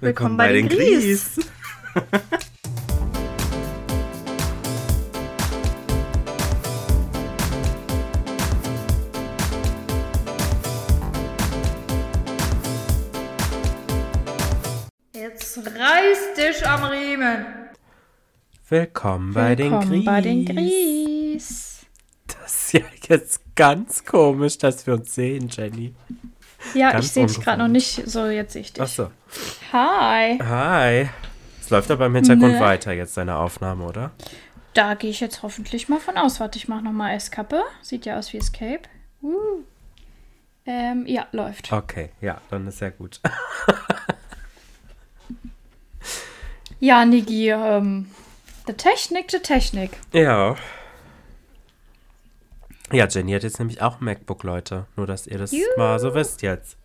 Willkommen, bei, den Gries. Jetzt reiß dich am Riemen. Willkommen bei den Willkommen Gries. bei den Gries. Das ist ja jetzt ganz komisch, dass wir uns sehen, Jenny. Ja, Ganz ich sehe dich gerade noch nicht. So, jetzt sehe ich dich. Achso. Hi. Hi. Es läuft aber im Hintergrund Ne. weiter jetzt deine Aufnahme, oder? Da gehe ich jetzt hoffentlich mal von aus. Warte, ich mache nochmal Escape. Sieht ja aus wie Escape. Uh. Ähm, ja, läuft. Okay, ja, dann ist ja gut. Ja, Nigi, ähm, die Technik, die Technik. Ja. Ja, Jenny hat jetzt nämlich auch ein MacBook, Leute. Nur, dass ihr das Juhu. mal so wisst jetzt.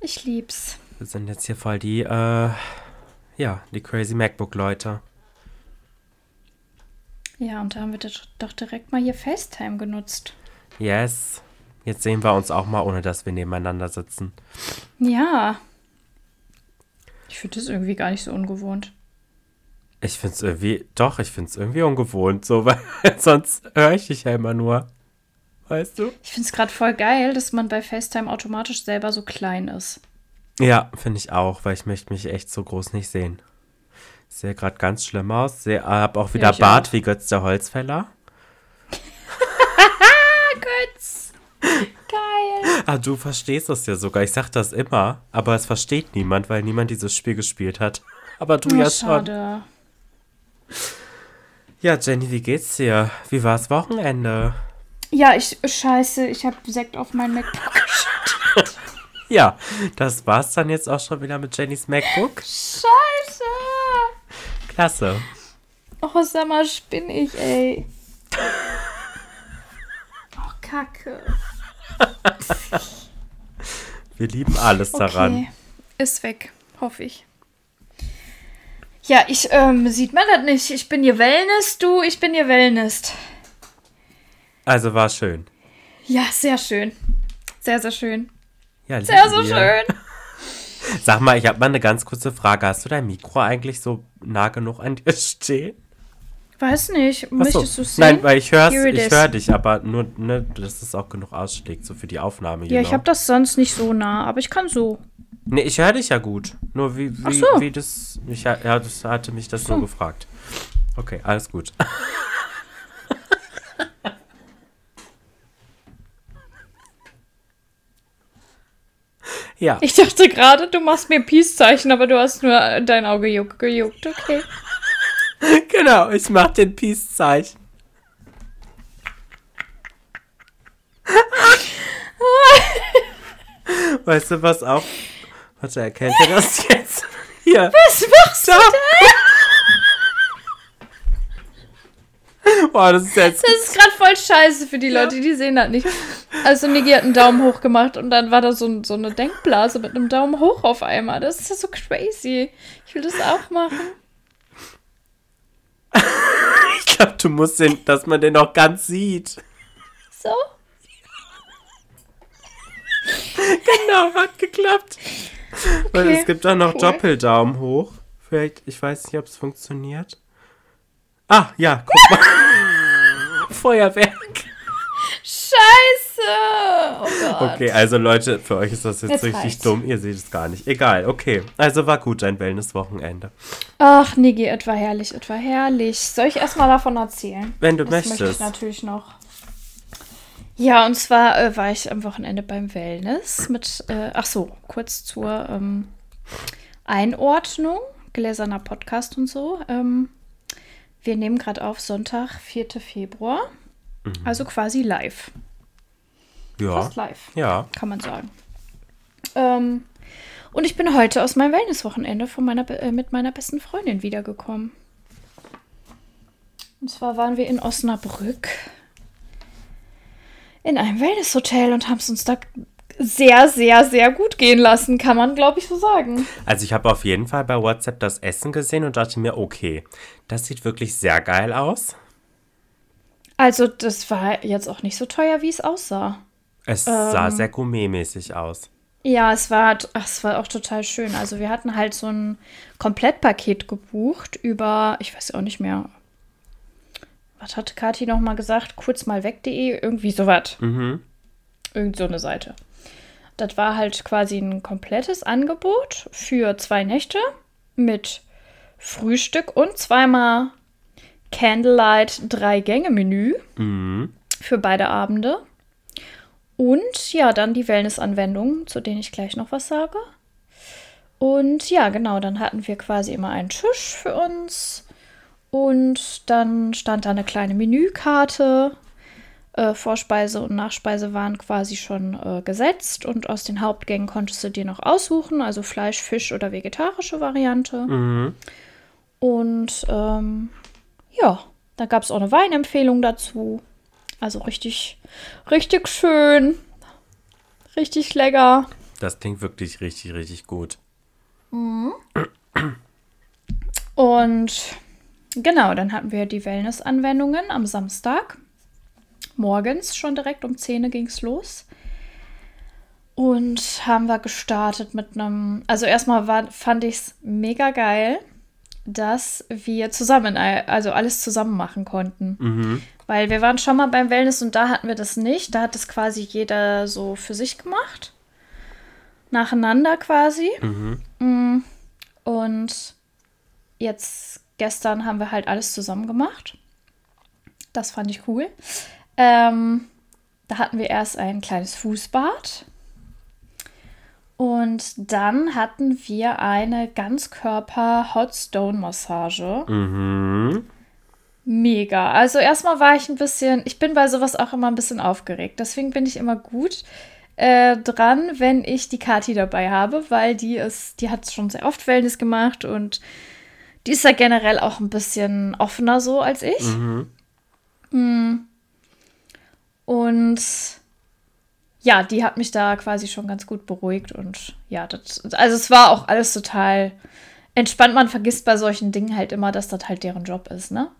Ich lieb's. Wir sind jetzt hier voll die, äh, ja, die crazy MacBook-Leute. Ja, und da haben wir doch- doch direkt mal hier FaceTime genutzt. Yes. Jetzt sehen wir uns auch mal, ohne dass wir nebeneinander sitzen. Ja. Ich finde das irgendwie gar nicht so ungewohnt. Ich find's irgendwie, doch, ich find's irgendwie ungewohnt, so, weil sonst höre ich dich ja immer nur. Weißt du? Ich finde es gerade voll geil, dass man bei FaceTime automatisch selber so klein ist. Ja, finde ich auch, weil ich möchte mich echt so groß nicht sehen. Ich sehe gerade ganz schlimm aus. Sehe, hab auch wieder ich Bart auch. wie Götz der Holzfäller. Götz! Geil! Ah, du verstehst das ja sogar. Ich sag das immer, aber es versteht niemand, weil niemand dieses Spiel gespielt hat. Aber du Oh, ja schon. Ja, Jenny, wie geht's dir? Wie war's Wochenende? Ja, ich, scheiße, ich habe Sekt auf mein MacBook geschüttet. Ja, das war's dann jetzt auch schon wieder mit Jennys MacBook. Scheiße! Klasse. Oh, sag mal, spinn ich, ey. Oh, Kacke. Wir lieben alles daran. Okay. Ist weg, hoffe ich. Ja, ich, ähm, sieht man das nicht. Ich bin hier Wellness, du, ich bin hier Wellness. Also war schön. Ja, sehr schön. Sehr, sehr schön. Ja, Sehr, wir. schön. Sag mal, ich habe mal eine ganz kurze Frage. Hast du dein Mikro eigentlich so nah genug an dir stehen? Weiß nicht. Ach so. Möchtest du sehen? Nein, weil ich it ich is. höre dich, aber nur, ne, dass es auch genug ausschlägt, so für die Aufnahme. Ja, ich genau. habe das sonst nicht so nah, aber ich kann so. Nee, ich höre dich ja gut. Nur wie, Ach wie, so. wie das. Ich, ja, das hatte mich das nur gefragt. Okay, alles gut. ja, Ich dachte gerade, du machst mir Peace-Zeichen, aber du hast nur dein Auge juck, gejuckt. Okay. genau, ich mach den Peace-Zeichen. weißt du was auch? Warte, erkennt ihr das jetzt? Hier. Was machst du Da. denn? Boah, das ist jetzt. Das ist gerade voll scheiße für die Leute, die sehen das nicht. Also Niki hat einen Daumen hoch gemacht und dann war da so, so eine Denkblase mit einem Daumen hoch auf einmal. Das ist ja so crazy. Ich will das auch machen. Ich glaube, du musst den, dass man den auch ganz sieht. So. Genau, hat geklappt. Weil Okay, es gibt auch noch cool. Doppeldaumen hoch. Vielleicht, ich weiß nicht, ob es funktioniert. Ah, ja, guck mal. Feuerwerk. Scheiße. Oh Gott. Okay, also Leute, für euch ist das jetzt, Jetzt richtig reicht's. dumm. Ihr seht es gar nicht. Egal, okay. Also war gut dein Wellness-Wochenende. Ach, Niki, etwa herrlich, etwa herrlich. Soll ich erstmal davon erzählen? Wenn du Das möchte ich möchtest. natürlich noch. Ja, und zwar äh, war ich am Wochenende beim Wellness mit, äh, ach so, kurz zur ähm, Einordnung, gläserner Podcast und so. Ähm, wir nehmen gerade auf Sonntag, 4. Februar, Mhm. also quasi live. Ja. Fast live, Ja. kann man sagen. Ähm, und ich bin heute aus meinem Wellnesswochenende von meiner, äh, mit meiner besten Freundin wiedergekommen. Und zwar waren wir in Osnabrück in einem Wellnesshotel und haben es uns da sehr, sehr, sehr gut gehen lassen, kann man, glaube ich, so sagen. Also ich habe auf jeden Fall bei WhatsApp das Essen gesehen und dachte mir, okay, das sieht wirklich sehr geil aus. Also, das war jetzt auch nicht so teuer, wie es aussah. Es sah Ähm. sehr gourmetmäßig aus. Ja, es war, ach, es war auch total schön. Also wir hatten halt so ein Komplettpaket gebucht über, ich weiß auch nicht mehr, was hat Kathi noch mal gesagt? Kurz mal weg.de, irgendwie sowas. Mhm. Irgend so eine Seite. Das war halt quasi ein komplettes Angebot für zwei Nächte mit Frühstück und zweimal Candlelight Drei-Gänge-Menü Mhm. für beide Abende. Und ja, dann die Wellness-Anwendungen, zu denen ich gleich noch was sage. Und ja, genau, dann hatten wir quasi immer einen Tisch für uns. Und dann stand da eine kleine Menükarte. Äh, Vorspeise und Nachspeise waren quasi schon äh, gesetzt. Und aus den Hauptgängen konntest du dir noch aussuchen, also Fleisch, Fisch oder vegetarische Variante. Mhm. Und ähm, ja, da gab es auch eine Weinempfehlung dazu. Also richtig, richtig schön. Richtig lecker. Das klingt wirklich richtig, richtig gut. Und genau, dann hatten wir die Wellness-Anwendungen am Samstag. Morgens schon direkt um 10 ging es los. Und haben wir gestartet mit einem. Also, erstmal war, fand ich es mega geil, dass wir zusammen, also alles zusammen machen konnten. Mhm. Weil wir waren schon mal beim Wellness und da hatten wir das nicht. Da hat das quasi jeder so für sich gemacht. Nacheinander quasi. Mhm. Mm. Und jetzt gestern haben wir halt alles zusammen gemacht. Das fand ich cool. Ähm, da hatten wir erst ein kleines Fußbad. Und dann hatten wir eine Ganzkörper-Hot-Stone-Massage. Mhm. Mega. Also erstmal war ich ein bisschen, ich bin bei sowas auch immer ein bisschen aufgeregt. Deswegen bin ich immer gut äh, dran, wenn ich die Kati dabei habe, weil die ist, die hat schon sehr oft Wellness gemacht und die ist ja generell auch ein bisschen offener so als ich. Mhm. Und ja, die hat mich da quasi schon ganz gut beruhigt und ja, das, also es war auch alles total entspannt. Man vergisst bei solchen Dingen halt immer, dass das halt deren Job ist, ne?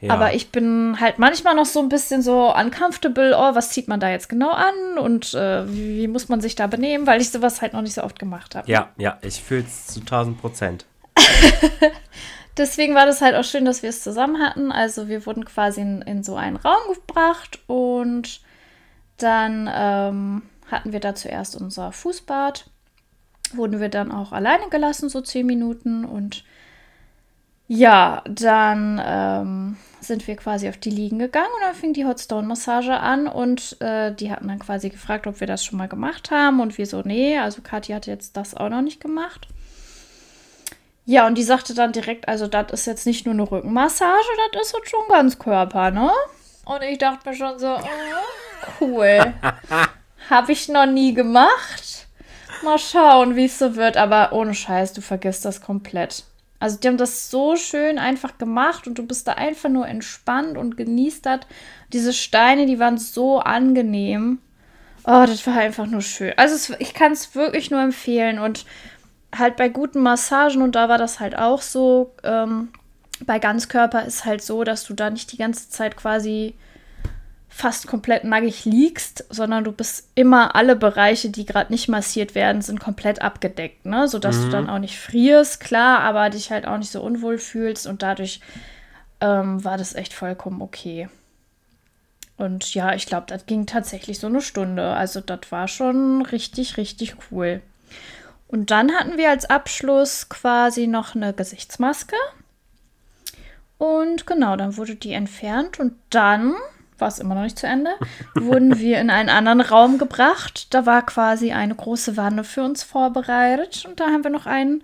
Ja. Aber ich bin halt manchmal noch so ein bisschen so uncomfortable, oh, was zieht man da jetzt genau an und äh, wie, wie muss man sich da benehmen, weil ich sowas halt noch nicht so oft gemacht habe. Ja, ja, ich fühle es zu 1000 Prozent. Deswegen war das halt auch schön, dass wir es zusammen hatten. Also wir wurden quasi in, in so einen Raum gebracht und dann ähm, hatten wir da zuerst unser Fußbad. Wurden wir dann auch alleine gelassen, so zehn Minuten und ja, dann ähm, sind wir quasi auf die Liegen gegangen und dann fing die Hotstone-Massage an und äh, die hatten dann quasi gefragt, ob wir das schon mal gemacht haben und wir so, nee, also Kathi hatte jetzt das auch noch nicht gemacht. Ja, und die sagte dann direkt, also das ist jetzt nicht nur eine Rückenmassage, das ist jetzt schon ganz Körper, ne? Und ich dachte mir schon so, oh, cool. Habe ich noch nie gemacht. Mal schauen, wie es so wird, aber ohne Scheiß, du vergisst das komplett. Also die haben das so schön einfach gemacht und du bist da einfach nur entspannt und genießt das. Diese Steine, die waren so angenehm. Oh, das war einfach nur schön. Also es, ich kann es wirklich nur empfehlen und halt bei guten Massagen und da war das halt auch so. Ähm, bei Ganzkörper ist halt so, dass du da nicht die ganze Zeit quasi fast komplett nackig liegst, sondern du bist immer alle Bereiche, die gerade nicht massiert werden, sind komplett abgedeckt, ne? Sodass Mhm. du dann auch nicht frierst, klar, aber dich halt auch nicht so unwohl fühlst und dadurch ähm, war das echt vollkommen okay. Und ja, ich glaube, das ging tatsächlich so eine Stunde. Also das war schon richtig, richtig cool. Und dann hatten wir als Abschluss quasi noch eine Gesichtsmaske. Und genau, dann wurde die entfernt und dann war es immer noch nicht zu Ende, wurden wir in einen anderen Raum gebracht. Da war quasi eine große Wanne für uns vorbereitet und da haben wir noch ein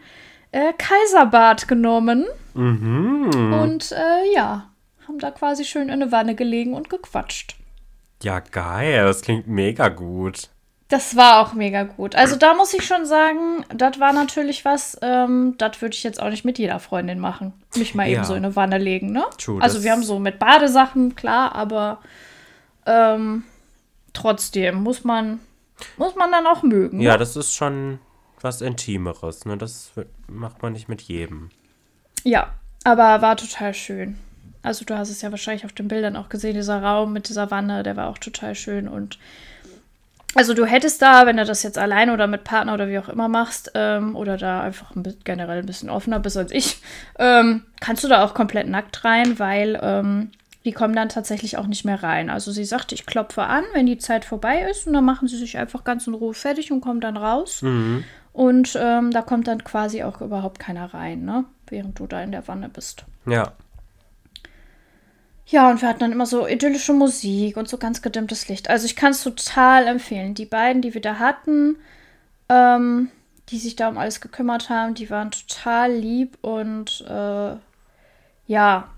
äh, Kaiserbad genommen Mhm. und äh, ja, haben da quasi schön in eine Wanne gelegen und gequatscht. Ja, geil. Das klingt mega gut. Das war auch mega gut. Also da muss ich schon sagen, das war natürlich was, ähm, das würde ich jetzt auch nicht mit jeder Freundin machen. Mich mal Ja. eben so in eine Wanne legen, ne? True, also wir haben so mit Badesachen, klar, aber ähm, trotzdem muss man, muss man dann auch mögen. Ja, ne? das ist schon was Intimeres. Ne? Das macht man nicht mit jedem. ja, aber war total schön. Also du hast es ja wahrscheinlich auf den Bildern auch gesehen, dieser Raum mit dieser Wanne, der war auch total schön und also du hättest da, wenn du das jetzt alleine oder mit Partner oder wie auch immer machst, ähm, oder da einfach ein bisschen, generell ein bisschen offener bist als ich, ähm, kannst du da auch komplett nackt rein, weil ähm, die kommen dann tatsächlich auch nicht mehr rein. Also sie sagte, ich klopfe an, wenn die Zeit vorbei ist und dann machen sie sich einfach ganz in Ruhe fertig und kommen dann raus. Mhm. Und ähm, da kommt dann quasi auch überhaupt keiner rein, ne? Während du da in der Wanne bist. Ja. Ja, und wir hatten dann immer so idyllische Musik und so ganz gedimmtes Licht. Also ich kann es total empfehlen. Die beiden, die wir da hatten, ähm, die sich da um alles gekümmert haben, die waren total lieb und äh, ja,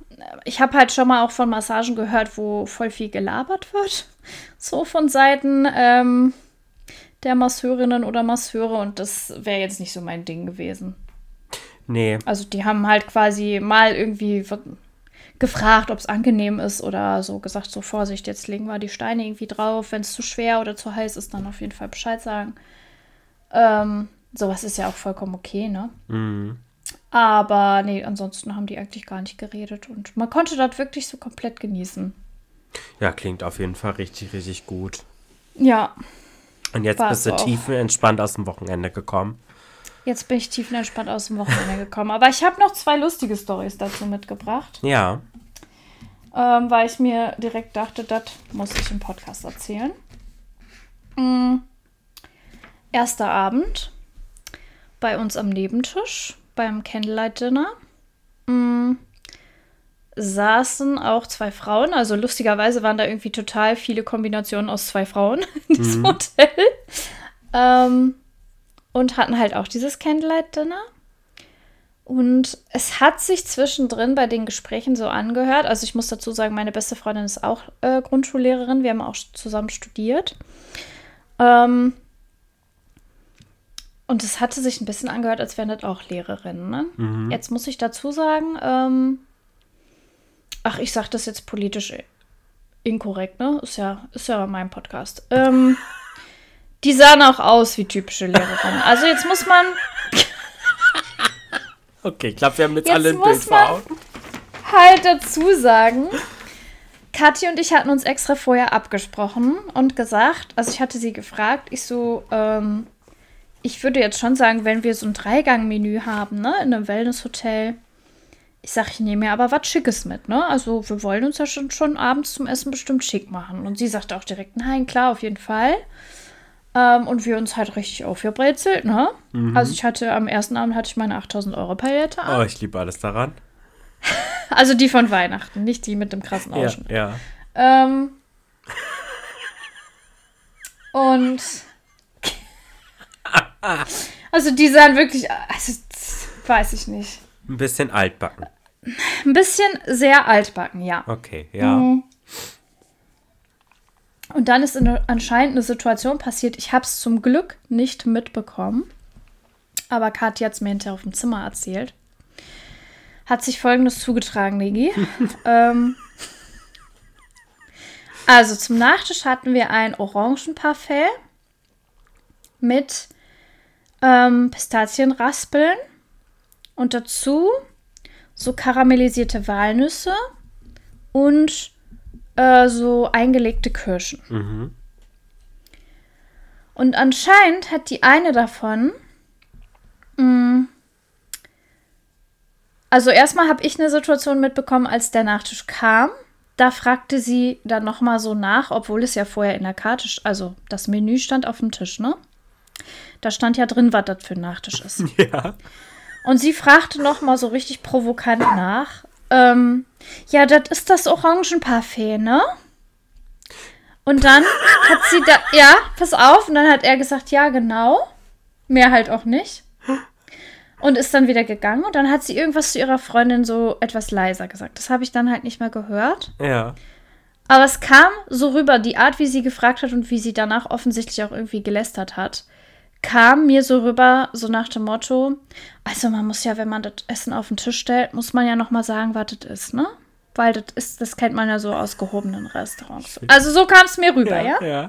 ich habe halt schon mal auch von Massagen gehört, wo voll viel gelabert wird. So von Seiten ähm, der Masseurinnen oder Masseure und das wäre jetzt nicht so mein Ding gewesen. Nee. Also die haben halt quasi mal irgendwie gefragt, ob es angenehm ist oder so gesagt, so Vorsicht, jetzt legen wir die Steine irgendwie drauf. Wenn es zu schwer oder zu heiß ist, dann auf jeden Fall Bescheid sagen. Ähm, sowas ist ja auch vollkommen okay, ne? Mhm. Aber nee, ansonsten haben die eigentlich gar nicht geredet und man konnte das wirklich so komplett genießen. Ja, klingt auf jeden Fall richtig, richtig gut. Ja, Und jetzt bist du tiefenentspannt aus dem Wochenende gekommen. Jetzt bin ich tiefenentspannt aus dem Wochenende gekommen. Aber ich habe noch zwei lustige Stories dazu mitgebracht, Ja. ähm, weil ich mir direkt dachte, das muss ich im Podcast erzählen. Mm. Erster Abend bei uns am Nebentisch beim Candlelight Dinner. Mm. Saßen auch zwei Frauen, also lustigerweise waren da irgendwie total viele Kombinationen aus zwei Frauen in diesem Hotel. Ähm, und hatten halt auch dieses Candlelight Dinner. Und es hat sich zwischendrin bei den Gesprächen so angehört. Also ich muss dazu sagen, meine beste Freundin ist auch äh, Grundschullehrerin. Wir haben auch zusammen studiert. Ähm, und es hatte sich ein bisschen angehört, als wären das auch Lehrerinnen. Ne? Mhm. Jetzt muss ich dazu sagen, ähm, ach, ich sage das jetzt politisch inkorrekt, ne? Ist ja, ist ja mein Podcast. Ähm, die sahen auch aus wie typische Lehrerinnen. Also jetzt muss man Okay, ich glaube, wir haben jetzt, Jetzt alle ein Bild vor Augen. halt dazu sagen, Kathi und ich hatten uns extra vorher abgesprochen und gesagt, also ich hatte sie gefragt, ich so, ähm, ich würde jetzt schon sagen, wenn wir so ein Dreigang-Menü haben, ne, in einem Wellness-Hotel, ich sag, ich nehme mir aber was Schickes mit, ne? Also wir wollen uns ja schon, schon abends zum Essen bestimmt schick machen. Und sie sagte auch direkt, nein, klar, auf jeden Fall. Ähm, und wir uns halt richtig aufgebrezelt, ne? Also ich hatte, am ersten Abend hatte ich meine 8000 Euro Palette an. Oh, ich liebe alles daran. Also die von Weihnachten, nicht die mit dem krassen Ja, Ausschnitt. ja. Ähm, und also die sahen wirklich, also weiß ich nicht. Ein bisschen altbacken. Ein bisschen sehr altbacken, ja. Okay, ja. Mhm. Und dann ist eine, anscheinend eine Situation passiert. Ich habe es zum Glück nicht mitbekommen. Aber Kathi hat es mir hinterher auf dem Zimmer erzählt. Hat sich folgendes zugetragen, Nigi. ähm, also zum Nachtisch hatten wir ein Orangenparfait mit ähm, Pistazienraspeln und dazu so karamellisierte Walnüsse und äh, so eingelegte Kirschen. Mhm. Und anscheinend hat die eine davon. mh, also erstmal habe ich eine Situation mitbekommen, als der Nachtisch kam. Da fragte sie dann noch mal so nach, obwohl es ja vorher in der Karte, also das Menü stand auf dem Tisch, ne? Da stand ja drin, was das für ein Nachtisch ist. Ja. Und sie fragte noch mal so richtig provokant nach. Ähm, ja, das ist das Orangenparfait, ne? Und dann hat sie da, ja, pass auf, und dann hat er gesagt, ja, genau. Mehr halt auch nicht. Und ist dann wieder gegangen und dann hat sie irgendwas zu ihrer Freundin so etwas leiser gesagt. Das habe ich dann halt nicht mehr gehört. Ja. Aber es kam so rüber, die Art, wie sie gefragt hat und wie sie danach offensichtlich auch irgendwie gelästert hat, kam mir so rüber, so nach dem Motto, also man muss ja, wenn man das Essen auf den Tisch stellt, muss man ja noch mal sagen, was das ist, ne? Weil das ist, das kennt man ja so aus gehobenen Restaurants. Also so kam es mir rüber, ja? Ja.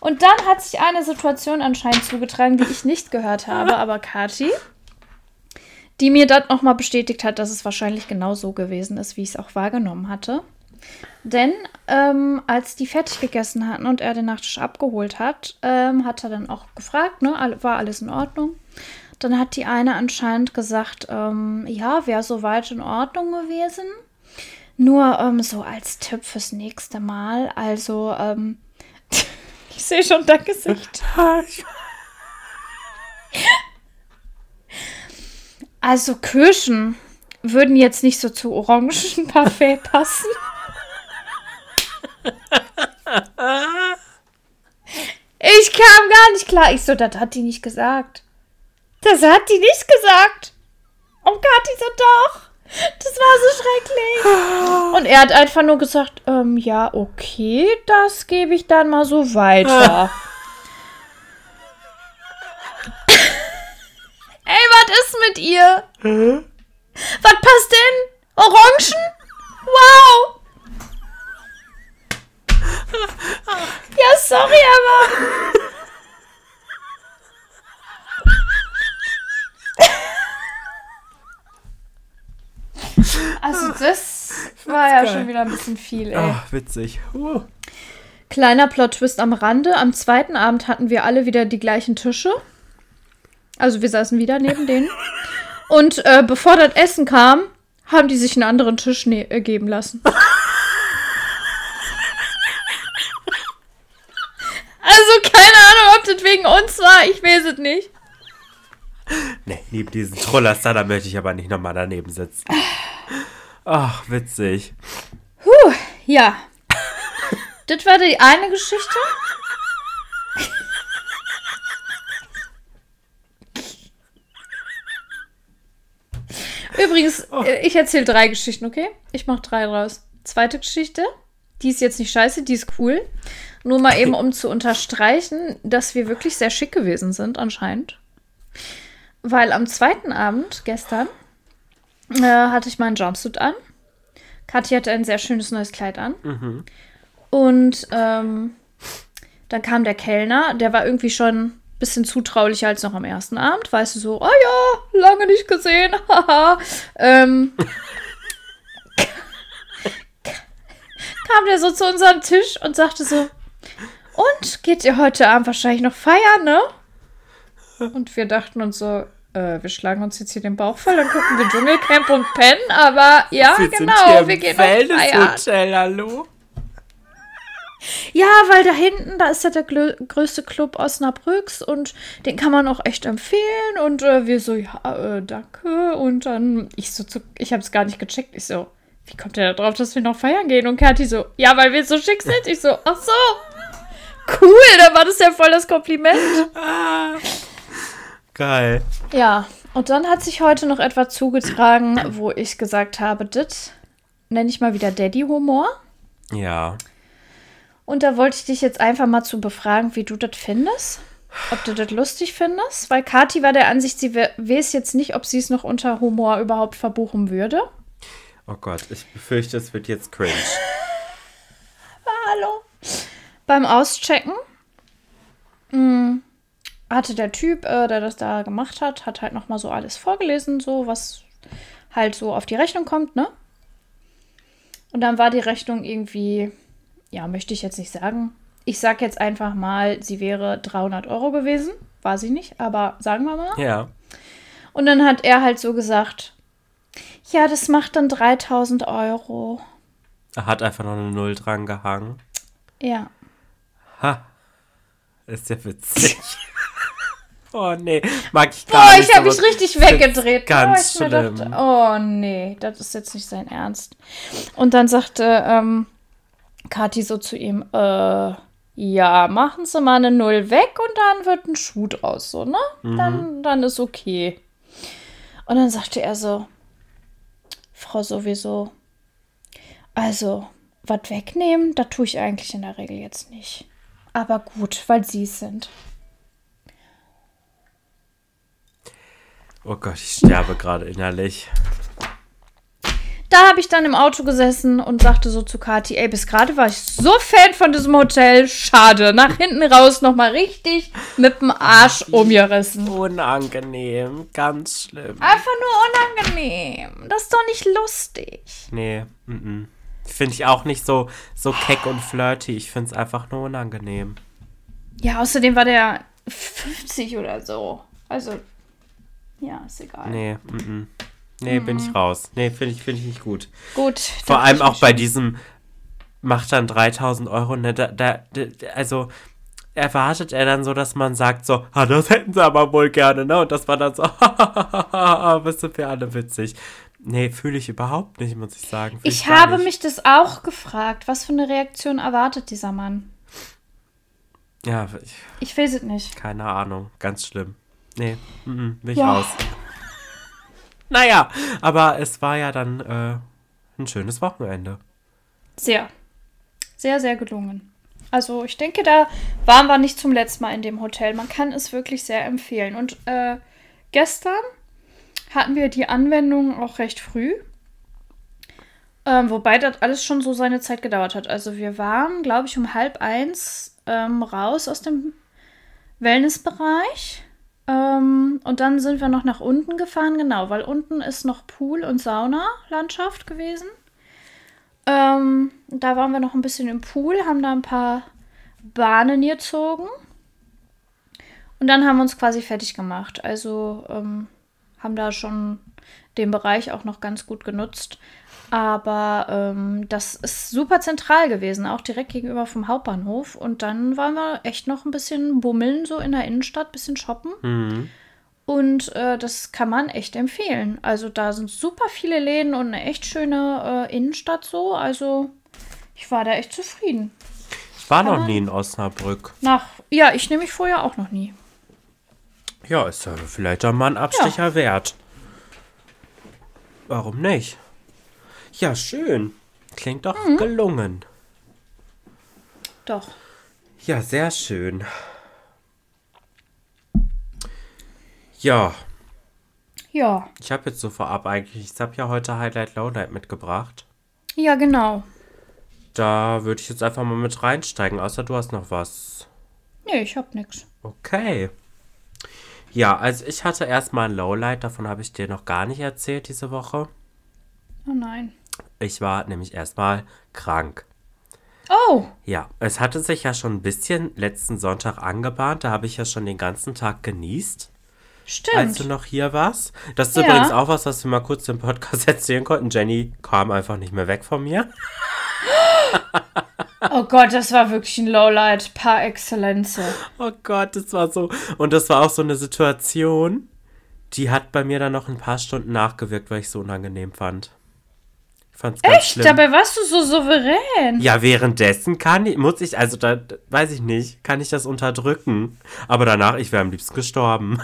Und dann hat sich eine Situation anscheinend zugetragen, die ich nicht gehört habe, aber Kati, die mir dann nochmal bestätigt hat, dass es wahrscheinlich genau so gewesen ist, wie ich es auch wahrgenommen hatte. Denn ähm, als die fertig gegessen hatten und er den Nachtisch abgeholt hat, ähm, hat er dann auch gefragt, ne, war alles in Ordnung. Dann hat die eine anscheinend gesagt, ähm, ja, wäre soweit in Ordnung gewesen. Nur ähm, so als Tipp fürs nächste Mal. Also, ähm, ich sehe schon dein Gesicht. Also Kirschen würden jetzt nicht so zu Orangenparfait passen. Ich kam gar nicht klar. Ich so, das hat die nicht gesagt. Das hat die nicht gesagt. Und Kathi so, doch. Das war so schrecklich. Und er hat einfach nur gesagt, ähm, ja, okay, das gebe ich dann mal so weiter. Ey, was ist mit ihr? Was passt denn? Orangen? Wow! Ja, sorry, aber. Also, das war ja schon wieder ein bisschen viel, ey. Ach, witzig. Uh. Kleiner Plot-Twist am Rande. Am zweiten Abend hatten wir alle wieder die gleichen Tische. Also wir saßen wieder neben denen. Und äh, bevor das Essen kam, haben die sich einen anderen Tisch ne äh, geben lassen. Also keine Ahnung, ob das wegen uns war. Ich weiß es nicht. Nee, neben diesen Trollers da, möchte ich aber nicht nochmal daneben sitzen. Ach, witzig. Puh, ja. das war die eine Geschichte. Übrigens, äh, ich erzähle drei Geschichten, okay? Ich mache drei draus. Zweite Geschichte, die ist jetzt nicht scheiße, die ist cool. Nur mal eben, um zu unterstreichen, dass wir wirklich sehr schick gewesen sind, anscheinend. Weil am zweiten Abend, gestern, äh, hatte ich meinen Jumpsuit an. Kathi hatte ein sehr schönes neues Kleid an. Und ähm, dann kam der Kellner, der war irgendwie schon ein bisschen zutraulicher als noch am ersten Abend. Weißt du, so, oh ja, lange nicht gesehen, haha. ähm, kam der so zu unserem Tisch und sagte so, und geht ihr heute Abend wahrscheinlich noch feiern, ne? Und wir dachten uns so, äh, wir schlagen uns jetzt hier den Bauch voll, dann gucken wir Dschungelcamp und pennen, aber ja, Wir genau, wir gehen noch feiern. Wellness-Hotel, hallo? Ja, weil da hinten, da ist ja der größte Club Osnabrücks und den kann man auch echt empfehlen. Und äh, wir so, ja, äh, danke. Und dann, ich so, zu, ich habe es gar nicht gecheckt. Ich so, wie kommt der da drauf, dass wir noch feiern gehen? Und Kathi so, ja, weil wir so schick sind. Ich so, ach so. Cool, dann war das ja voll das Kompliment. Geil. Ja, und dann hat sich heute noch etwas zugetragen, wo ich gesagt habe, das nenne ich mal wieder Daddy-Humor. Ja. Und da wollte ich dich jetzt einfach mal zu befragen, wie du das findest. Ob du das lustig findest. Weil Kathi war der Ansicht, sie we- weiß jetzt nicht, ob sie es noch unter Humor überhaupt verbuchen würde. Oh Gott, ich befürchte, es wird jetzt cringe. Hallo. Beim Auschecken mh, hatte der Typ, äh, der das da gemacht hat, hat halt nochmal so alles vorgelesen, so was halt so auf die Rechnung kommt, ne? Und dann war die Rechnung irgendwie, ja, möchte ich jetzt nicht sagen. Ich sag jetzt einfach mal, sie wäre 300 Euro gewesen. War sie nicht, aber sagen wir mal. Ja. Und dann hat er halt so gesagt, ja, das macht dann 3000 Euro. Er hat einfach noch eine Null dran gehangen. Ja. Ha. Ist ja witzig. oh nee, mag ich Boah, gar nicht. ich habe mich richtig weggedreht. Ganz Boah, ich mir schlimm. dachte, oh nee, das ist jetzt nicht sein Ernst. Und dann sagte ähm, Kathi so zu ihm, äh, ja, machen Sie mal eine Null weg und dann wird ein Schuh draus, so, ne? Mhm. Dann, dann ist okay. Und dann sagte er so, Frau sowieso, also, was wegnehmen, das tue ich eigentlich in der Regel jetzt nicht. Aber gut, weil Sie es sind. Oh Gott, ich sterbe gerade innerlich. Da habe ich dann im Auto gesessen und sagte so zu Kathi, ey, bis gerade war ich so Fan von diesem Hotel. Schade. Nach hinten raus nochmal richtig mit dem Arsch umgerissen. Unangenehm, ganz schlimm. Einfach nur unangenehm. Das ist doch nicht lustig. Nee, mm -mm. Finde ich auch nicht so, so keck und flirty. Ich finde es einfach nur unangenehm. Ja, außerdem war der 50 oder so. Also, ja, ist egal. Nee, mm -mm. nee, bin ich raus. Nee, finde ich, find ich nicht gut. Gut. Vor allem auch bei diesem, macht dann 3000 Euro, ne, da, da, da, also erwartet er dann so, dass man sagt so, ah, das hätten sie aber wohl gerne, ne? Und das war dann so, was sind wir alle witzig. Nee, fühle ich überhaupt nicht, muss ich sagen. Fühl Ich habe mich das auch gefragt. Was für eine Reaktion erwartet dieser Mann? Ja, ich, Ich weiß es nicht. keine Ahnung, ganz schlimm. Nee, mm, mm, bin ich Ja. raus. Naja, aber es war ja dann äh, ein schönes Wochenende. Sehr. Sehr, sehr gelungen. Also ich denke, da waren wir nicht zum letzten Mal in dem Hotel. Man kann es wirklich sehr empfehlen. Und äh, gestern hatten wir die Anwendung auch recht früh. Ähm, wobei das alles schon so seine Zeit gedauert hat. Also wir waren, glaube ich, um halb eins ähm, raus aus dem Wellnessbereich. Ähm, und dann sind wir noch nach unten gefahren, genau, weil unten ist noch Pool- und Sauna-Landschaft gewesen. Ähm, da waren wir noch ein bisschen im Pool, haben da ein paar Bahnen gezogen. Und dann haben wir uns quasi fertig gemacht. Also ähm, haben da schon den Bereich auch noch ganz gut genutzt. Aber ähm, das ist super zentral gewesen, auch direkt gegenüber vom Hauptbahnhof. Und dann waren wir echt noch ein bisschen bummeln, so in der Innenstadt, bisschen shoppen. Mhm. Und äh, das kann man echt empfehlen. Also da sind super viele Läden und eine echt schöne äh, Innenstadt so. Also ich war da echt zufrieden. Ich war noch Aber- nie in Osnabrück. Nach, ja, ich nehme mich vorher auch noch nie. Ja, ist ja vielleicht doch mal ein Abstecher wert. Warum nicht? Ja, schön. Klingt doch Mhm. gelungen. Doch. Ja, sehr schön. Ja, Ja. ich habe jetzt so vorab eigentlich, ich habe ja heute Highlight Lowlight mitgebracht. Ja, genau. Da würde ich jetzt einfach mal mit reinsteigen, außer du hast noch was. Nee, ich hab nix. Okay. Ja, also ich hatte erstmal ein Lowlight, davon habe ich dir noch gar nicht erzählt diese Woche. Oh nein. Ich war nämlich erstmal krank. Oh, Ja, es hatte sich ja schon ein bisschen letzten Sonntag angebahnt. Da habe ich ja schon den ganzen Tag genießt, als du stimmt. noch hier warst. Das ist Ja. übrigens auch was, was wir mal kurz im Podcast erzählen konnten. Jenny kam einfach nicht mehr weg von mir. Oh Gott, das war wirklich ein Lowlight par excellence. Oh Gott, das war so. Und das war auch so eine Situation, die hat bei mir dann noch ein paar Stunden nachgewirkt, weil ich es so unangenehm fand. Ich fand's ganz Echt? schlimm. Dabei warst du so souverän. Ja, währenddessen kann ich, muss ich, also da, weiß ich nicht, kann ich das unterdrücken. Aber danach, ich wäre am liebsten gestorben.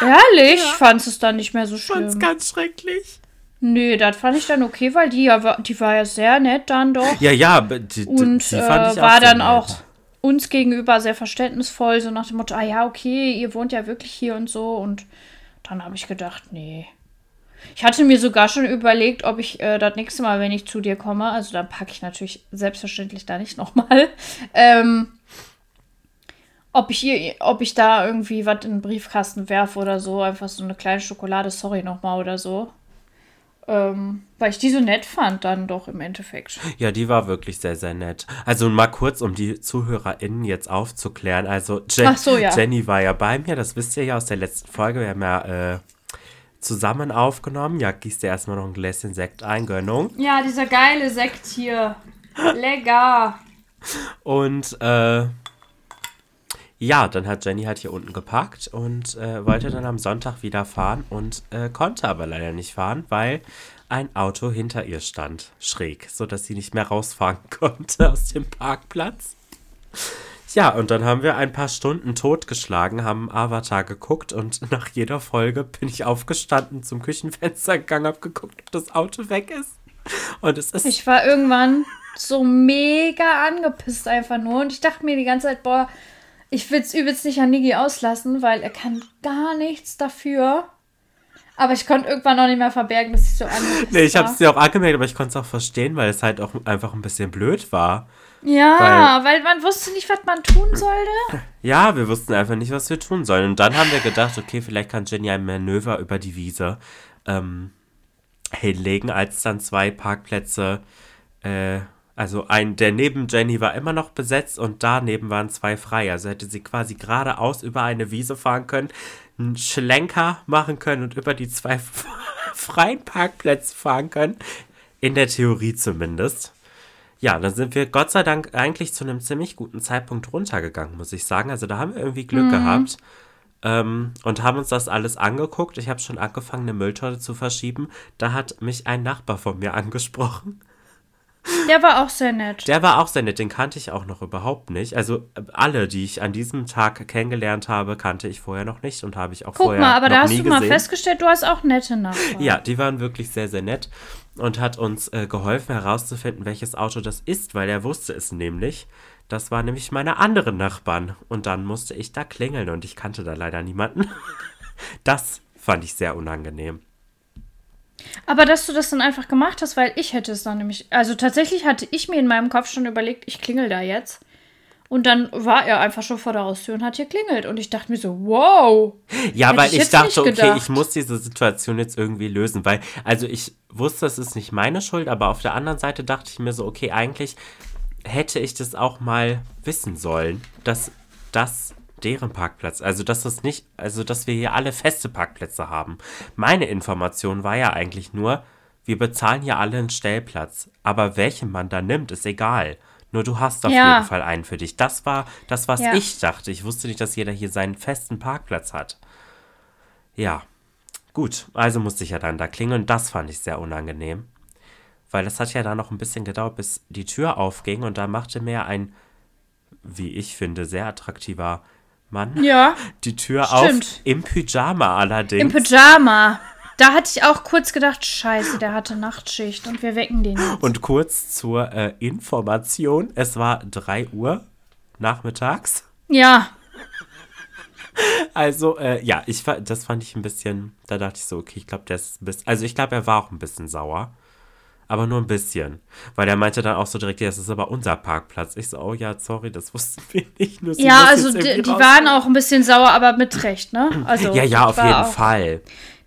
Ehrlich? Fandst du es dann nicht mehr so schlimm? Fand's ganz schrecklich. Nee, das fand ich dann okay, weil die ja war, die war ja sehr nett dann doch. Ja, ja, die, und die äh, auch war sehr dann nett. auch uns gegenüber sehr verständnisvoll, so nach dem Motto, ah ja, okay, ihr wohnt ja wirklich hier und so. Und dann habe ich gedacht, nee. Ich hatte mir sogar schon überlegt, ob ich äh, das nächste Mal, wenn ich zu dir komme, also dann packe ich natürlich selbstverständlich da nicht nochmal, ähm, ob ich hier, ob ich da irgendwie was in den Briefkasten werfe oder so, einfach so eine kleine Schokolade, sorry nochmal oder so. Ähm, weil ich die so nett fand, dann doch im Endeffekt. Ja, die war wirklich sehr, sehr nett. Also mal kurz, um die ZuhörerInnen jetzt aufzuklären. Also Je Ach so, ja. Jenny war ja bei mir, das wisst ihr ja aus der letzten Folge. Wir haben ja äh, zusammen aufgenommen. Ja, gießt dir erstmal noch ein Gläschen Sekt ein, Gönnung. Ja, dieser geile Sekt hier. Lecker. Und äh, ja, dann hat Jenny halt hier unten geparkt und äh, wollte dann am Sonntag wieder fahren und äh, konnte aber leider nicht fahren, weil ein Auto hinter ihr stand, schräg, sodass sie nicht mehr rausfahren konnte aus dem Parkplatz. Ja, und dann haben wir ein paar Stunden totgeschlagen, haben Avatar geguckt und nach jeder Folge bin ich aufgestanden, zum Küchenfenster gegangen, hab geguckt, ob das Auto weg ist. Und es ist Ich war irgendwann so mega angepisst einfach nur. Und ich dachte mir die ganze Zeit, boah, ich will es übelst nicht an Nigi auslassen, weil er kann gar nichts dafür. Aber ich konnte irgendwann noch nicht mehr verbergen, dass ich so angepisst Nee, ich war. hab's dir auch angemerkt, aber ich konnte es auch verstehen, weil es halt auch einfach ein bisschen blöd war. Ja, weil, man wusste nicht, was man tun sollte. Ja, wir wussten einfach nicht, was wir tun sollen. Und dann haben wir gedacht, okay, vielleicht kann Jenny ein Manöver über die Wiese ähm, hinlegen, als dann zwei Parkplätze äh, also ein, der neben Jenny war immer noch besetzt und daneben waren zwei frei. Also hätte sie quasi geradeaus über eine Wiese fahren können, einen Schlenker machen können und über die zwei freien Parkplätze fahren können. In der Theorie zumindest. Ja, dann sind wir Gott sei Dank eigentlich zu einem ziemlich guten Zeitpunkt runtergegangen, muss ich sagen. Also da haben wir irgendwie Glück mhm. gehabt ähm, und haben uns das alles angeguckt. Ich habe schon angefangen, eine Mülltonne zu verschieben. Da hat mich ein Nachbar von mir angesprochen. Der war auch sehr nett. Der war auch sehr nett, den kannte ich auch noch überhaupt nicht. Also äh, alle, die ich an diesem Tag kennengelernt habe, kannte ich vorher noch nicht und habe ich auch Guck vorher mal, aber noch da hast nie du gesehen. mal festgestellt, du hast auch nette Nachbarn. Ja, die waren wirklich sehr, sehr nett und hat uns äh, geholfen herauszufinden, welches Auto das ist, weil er wusste es nämlich. Das war nämlich meine anderen Nachbarn. Und dann musste ich da klingeln und ich kannte da leider niemanden. Das fand ich sehr unangenehm. Aber dass du das dann einfach gemacht hast, weil ich hätte es dann nämlich. Also tatsächlich hatte ich mir in meinem Kopf schon überlegt, ich klingel da jetzt. Und dann war er einfach schon vor der Haustür und hat hier klingelt. Und ich dachte mir so, wow. Ja, weil ich, ich dachte, okay, ich muss diese Situation jetzt irgendwie lösen. Weil, also ich wusste, es ist nicht meine Schuld, aber auf der anderen Seite dachte ich mir so, okay, eigentlich hätte ich das auch mal wissen sollen, dass das deren Parkplatz. Also, dass das nicht, also, dass wir hier alle feste Parkplätze haben. Meine Information war ja eigentlich nur, wir bezahlen ja alle einen Stellplatz. Aber welchen man da nimmt, ist egal. Nur du hast auf ja. jeden Fall einen für dich. Das war das, was ja. ich dachte. Ich wusste nicht, dass jeder hier seinen festen Parkplatz hat. Ja. Gut, also musste ich ja dann da klingeln. Das fand ich sehr unangenehm. Weil das hat ja dann noch ein bisschen gedauert, bis die Tür aufging und da machte mir ein, wie ich finde, sehr attraktiver Mann ja, die Tür stimmt. auf. Im Pyjama allerdings. Im Pyjama. Da hatte ich auch kurz gedacht, scheiße, der hatte Nachtschicht und wir wecken den jetzt. Und kurz zur äh, Information, es war 3 Uhr nachmittags. Ja. Also, äh, ja, ich das fand ich ein bisschen, da dachte ich so, okay, ich glaube, der ist ein bisschen, also ich glaube, er war auch ein bisschen sauer aber nur ein bisschen. Weil er meinte dann auch so direkt, ja, das ist aber unser Parkplatz. Ich so, oh ja, sorry, das wussten wir nicht. Nur ja, also die, die waren auch ein bisschen sauer, aber mit Recht, ne? Also, ja, ja, auf jeden auch, Fall.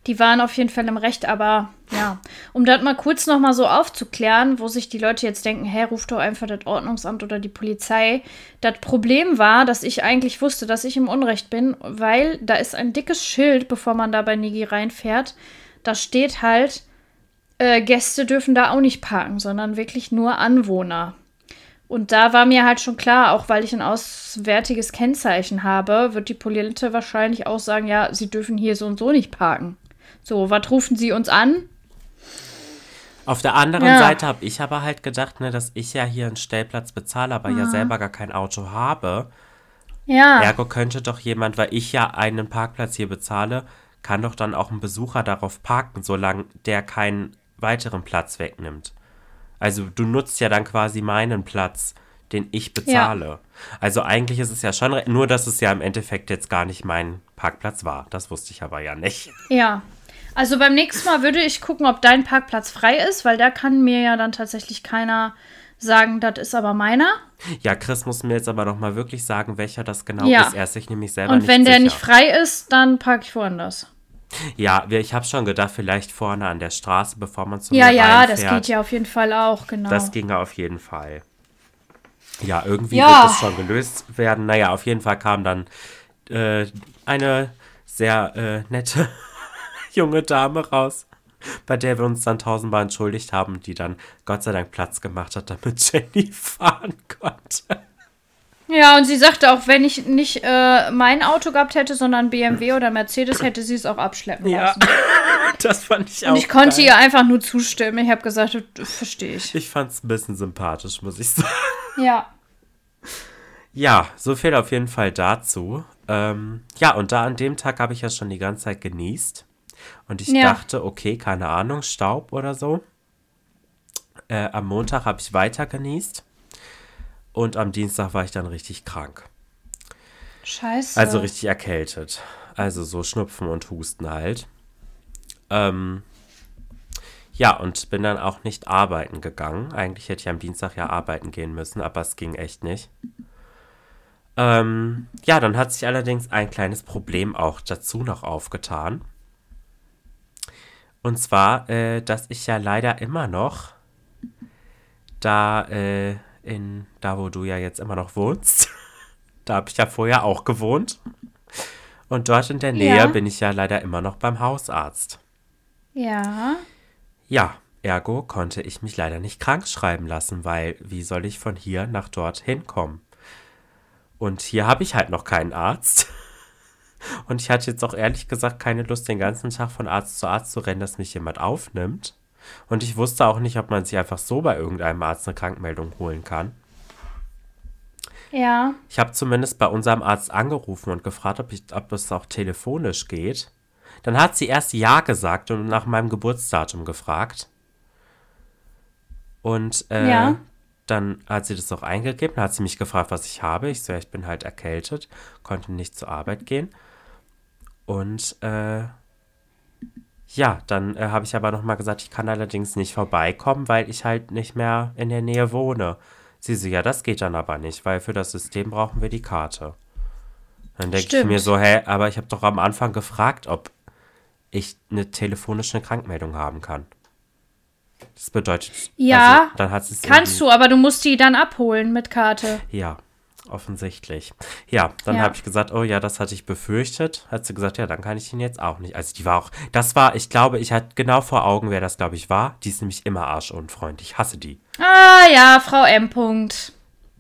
Die waren auf jeden Fall im Recht, aber ja. Um das mal kurz nochmal so aufzuklären, wo sich die Leute jetzt denken, hä, ruft doch einfach das Ordnungsamt oder die Polizei. Das Problem war, dass ich eigentlich wusste, dass ich im Unrecht bin, weil da ist ein dickes Schild, bevor man da bei Nigi reinfährt. Da steht halt, äh, Gäste dürfen da auch nicht parken, sondern wirklich nur Anwohner. Und da war mir halt schon klar, auch weil ich ein auswärtiges Kennzeichen habe, wird die Polizei wahrscheinlich auch sagen, ja, sie dürfen hier so und so nicht parken. So, was rufen sie uns an? Auf der anderen ja. Seite habe ich aber halt gedacht, ne, dass ich ja hier einen Stellplatz bezahle, aber mhm. ja selber gar kein Auto habe. Ja. Ergo könnte doch jemand, weil ich ja einen Parkplatz hier bezahle, kann doch dann auch ein Besucher darauf parken, solange der keinen weiteren Platz wegnimmt. Also du nutzt ja dann quasi meinen Platz, den ich bezahle. Ja. Also eigentlich ist es ja schon, nur dass es ja im Endeffekt jetzt gar nicht mein Parkplatz war. Das wusste ich aber ja nicht. Ja. Also beim nächsten Mal würde ich gucken, ob dein Parkplatz frei ist, weil da kann mir ja dann tatsächlich keiner sagen, das ist aber meiner. Ja, Chris muss mir jetzt aber noch mal wirklich sagen, welcher das genau ja. ist. Er ist sich nämlich selber Und nicht wenn sicher. der nicht frei ist, dann parke ich woanders. Ja, ich habe schon gedacht, vielleicht vorne an der Straße, bevor man zum Ja, ja, reinfährt. das geht ja auf jeden Fall auch, genau. Das ginge auf jeden Fall. Ja, irgendwie ja. wird das schon gelöst werden. Naja, auf jeden Fall kam dann äh, eine sehr äh, nette junge Dame raus, bei der wir uns dann tausendmal entschuldigt haben, die dann Gott sei Dank Platz gemacht hat, damit Jenny fahren konnte. Ja, und sie sagte auch, wenn ich nicht äh, mein Auto gehabt hätte, sondern BMW oder Mercedes, hätte sie es auch abschleppen ja. lassen. das fand ich auch. Und ich konnte geil. ihr einfach nur zustimmen. Ich habe gesagt, verstehe ich. Ich fand es ein bisschen sympathisch, muss ich sagen. Ja. Ja, so viel auf jeden Fall dazu. Ähm, ja, und da an dem Tag habe ich ja schon die ganze Zeit genießt. Und ich ja. dachte, okay, keine Ahnung, Staub oder so. Äh, am Montag habe ich weiter genießt. Und am Dienstag war ich dann richtig krank. Scheiße. Also richtig erkältet. Also so Schnupfen und Husten halt. Ähm, ja, und bin dann auch nicht arbeiten gegangen. Eigentlich hätte ich am Dienstag ja arbeiten gehen müssen, aber es ging echt nicht. Ähm, ja, dann hat sich allerdings ein kleines Problem auch dazu noch aufgetan. Und zwar, äh, dass ich ja leider immer noch da, äh, in, da wo du ja jetzt immer noch wohnst, da habe ich ja vorher auch gewohnt. Und dort in der Nähe Ja. bin ich ja leider immer noch beim Hausarzt. Ja. Ja, ergo konnte ich mich leider nicht krank schreiben lassen, weil wie soll ich von hier nach dort hinkommen? Und hier habe ich halt noch keinen Arzt. Und ich hatte jetzt auch ehrlich gesagt keine Lust, den ganzen Tag von Arzt zu Arzt zu rennen, dass mich jemand aufnimmt. Und ich wusste auch nicht, ob man sich einfach so bei irgendeinem Arzt eine Krankmeldung holen kann. Ja. Ich habe zumindest bei unserem Arzt angerufen und gefragt, ob, ich, ob es auch telefonisch geht. Dann hat sie erst Ja gesagt und nach meinem Geburtsdatum gefragt. Und äh, Ja. dann hat sie das auch eingegeben. Hat sie mich gefragt, was ich habe. Ich so, ja, ich bin halt erkältet, konnte nicht zur Arbeit gehen. Und äh, ja, dann äh, habe ich aber nochmal gesagt, ich kann allerdings nicht vorbeikommen, weil ich halt nicht mehr in der Nähe wohne. Sie so, ja, das geht dann aber nicht, weil für das System brauchen wir die Karte. Dann denke ich mir so, hä, aber ich habe doch am Anfang gefragt, ob ich eine telefonische Krankmeldung haben kann. Das bedeutet, Ja, also, dann hat Kannst du, aber du musst die dann abholen mit Karte. Ja, offensichtlich. Ja, dann Ja. habe ich gesagt, oh ja, das hatte ich befürchtet. Hat sie gesagt, ja, dann kann ich ihn jetzt auch nicht. Also die war auch, das war, ich glaube, ich hatte genau vor Augen, wer das, glaube ich, war. Die ist nämlich immer arschunfreundlich. Ich hasse die. Ah ja, Frau M. Punkt.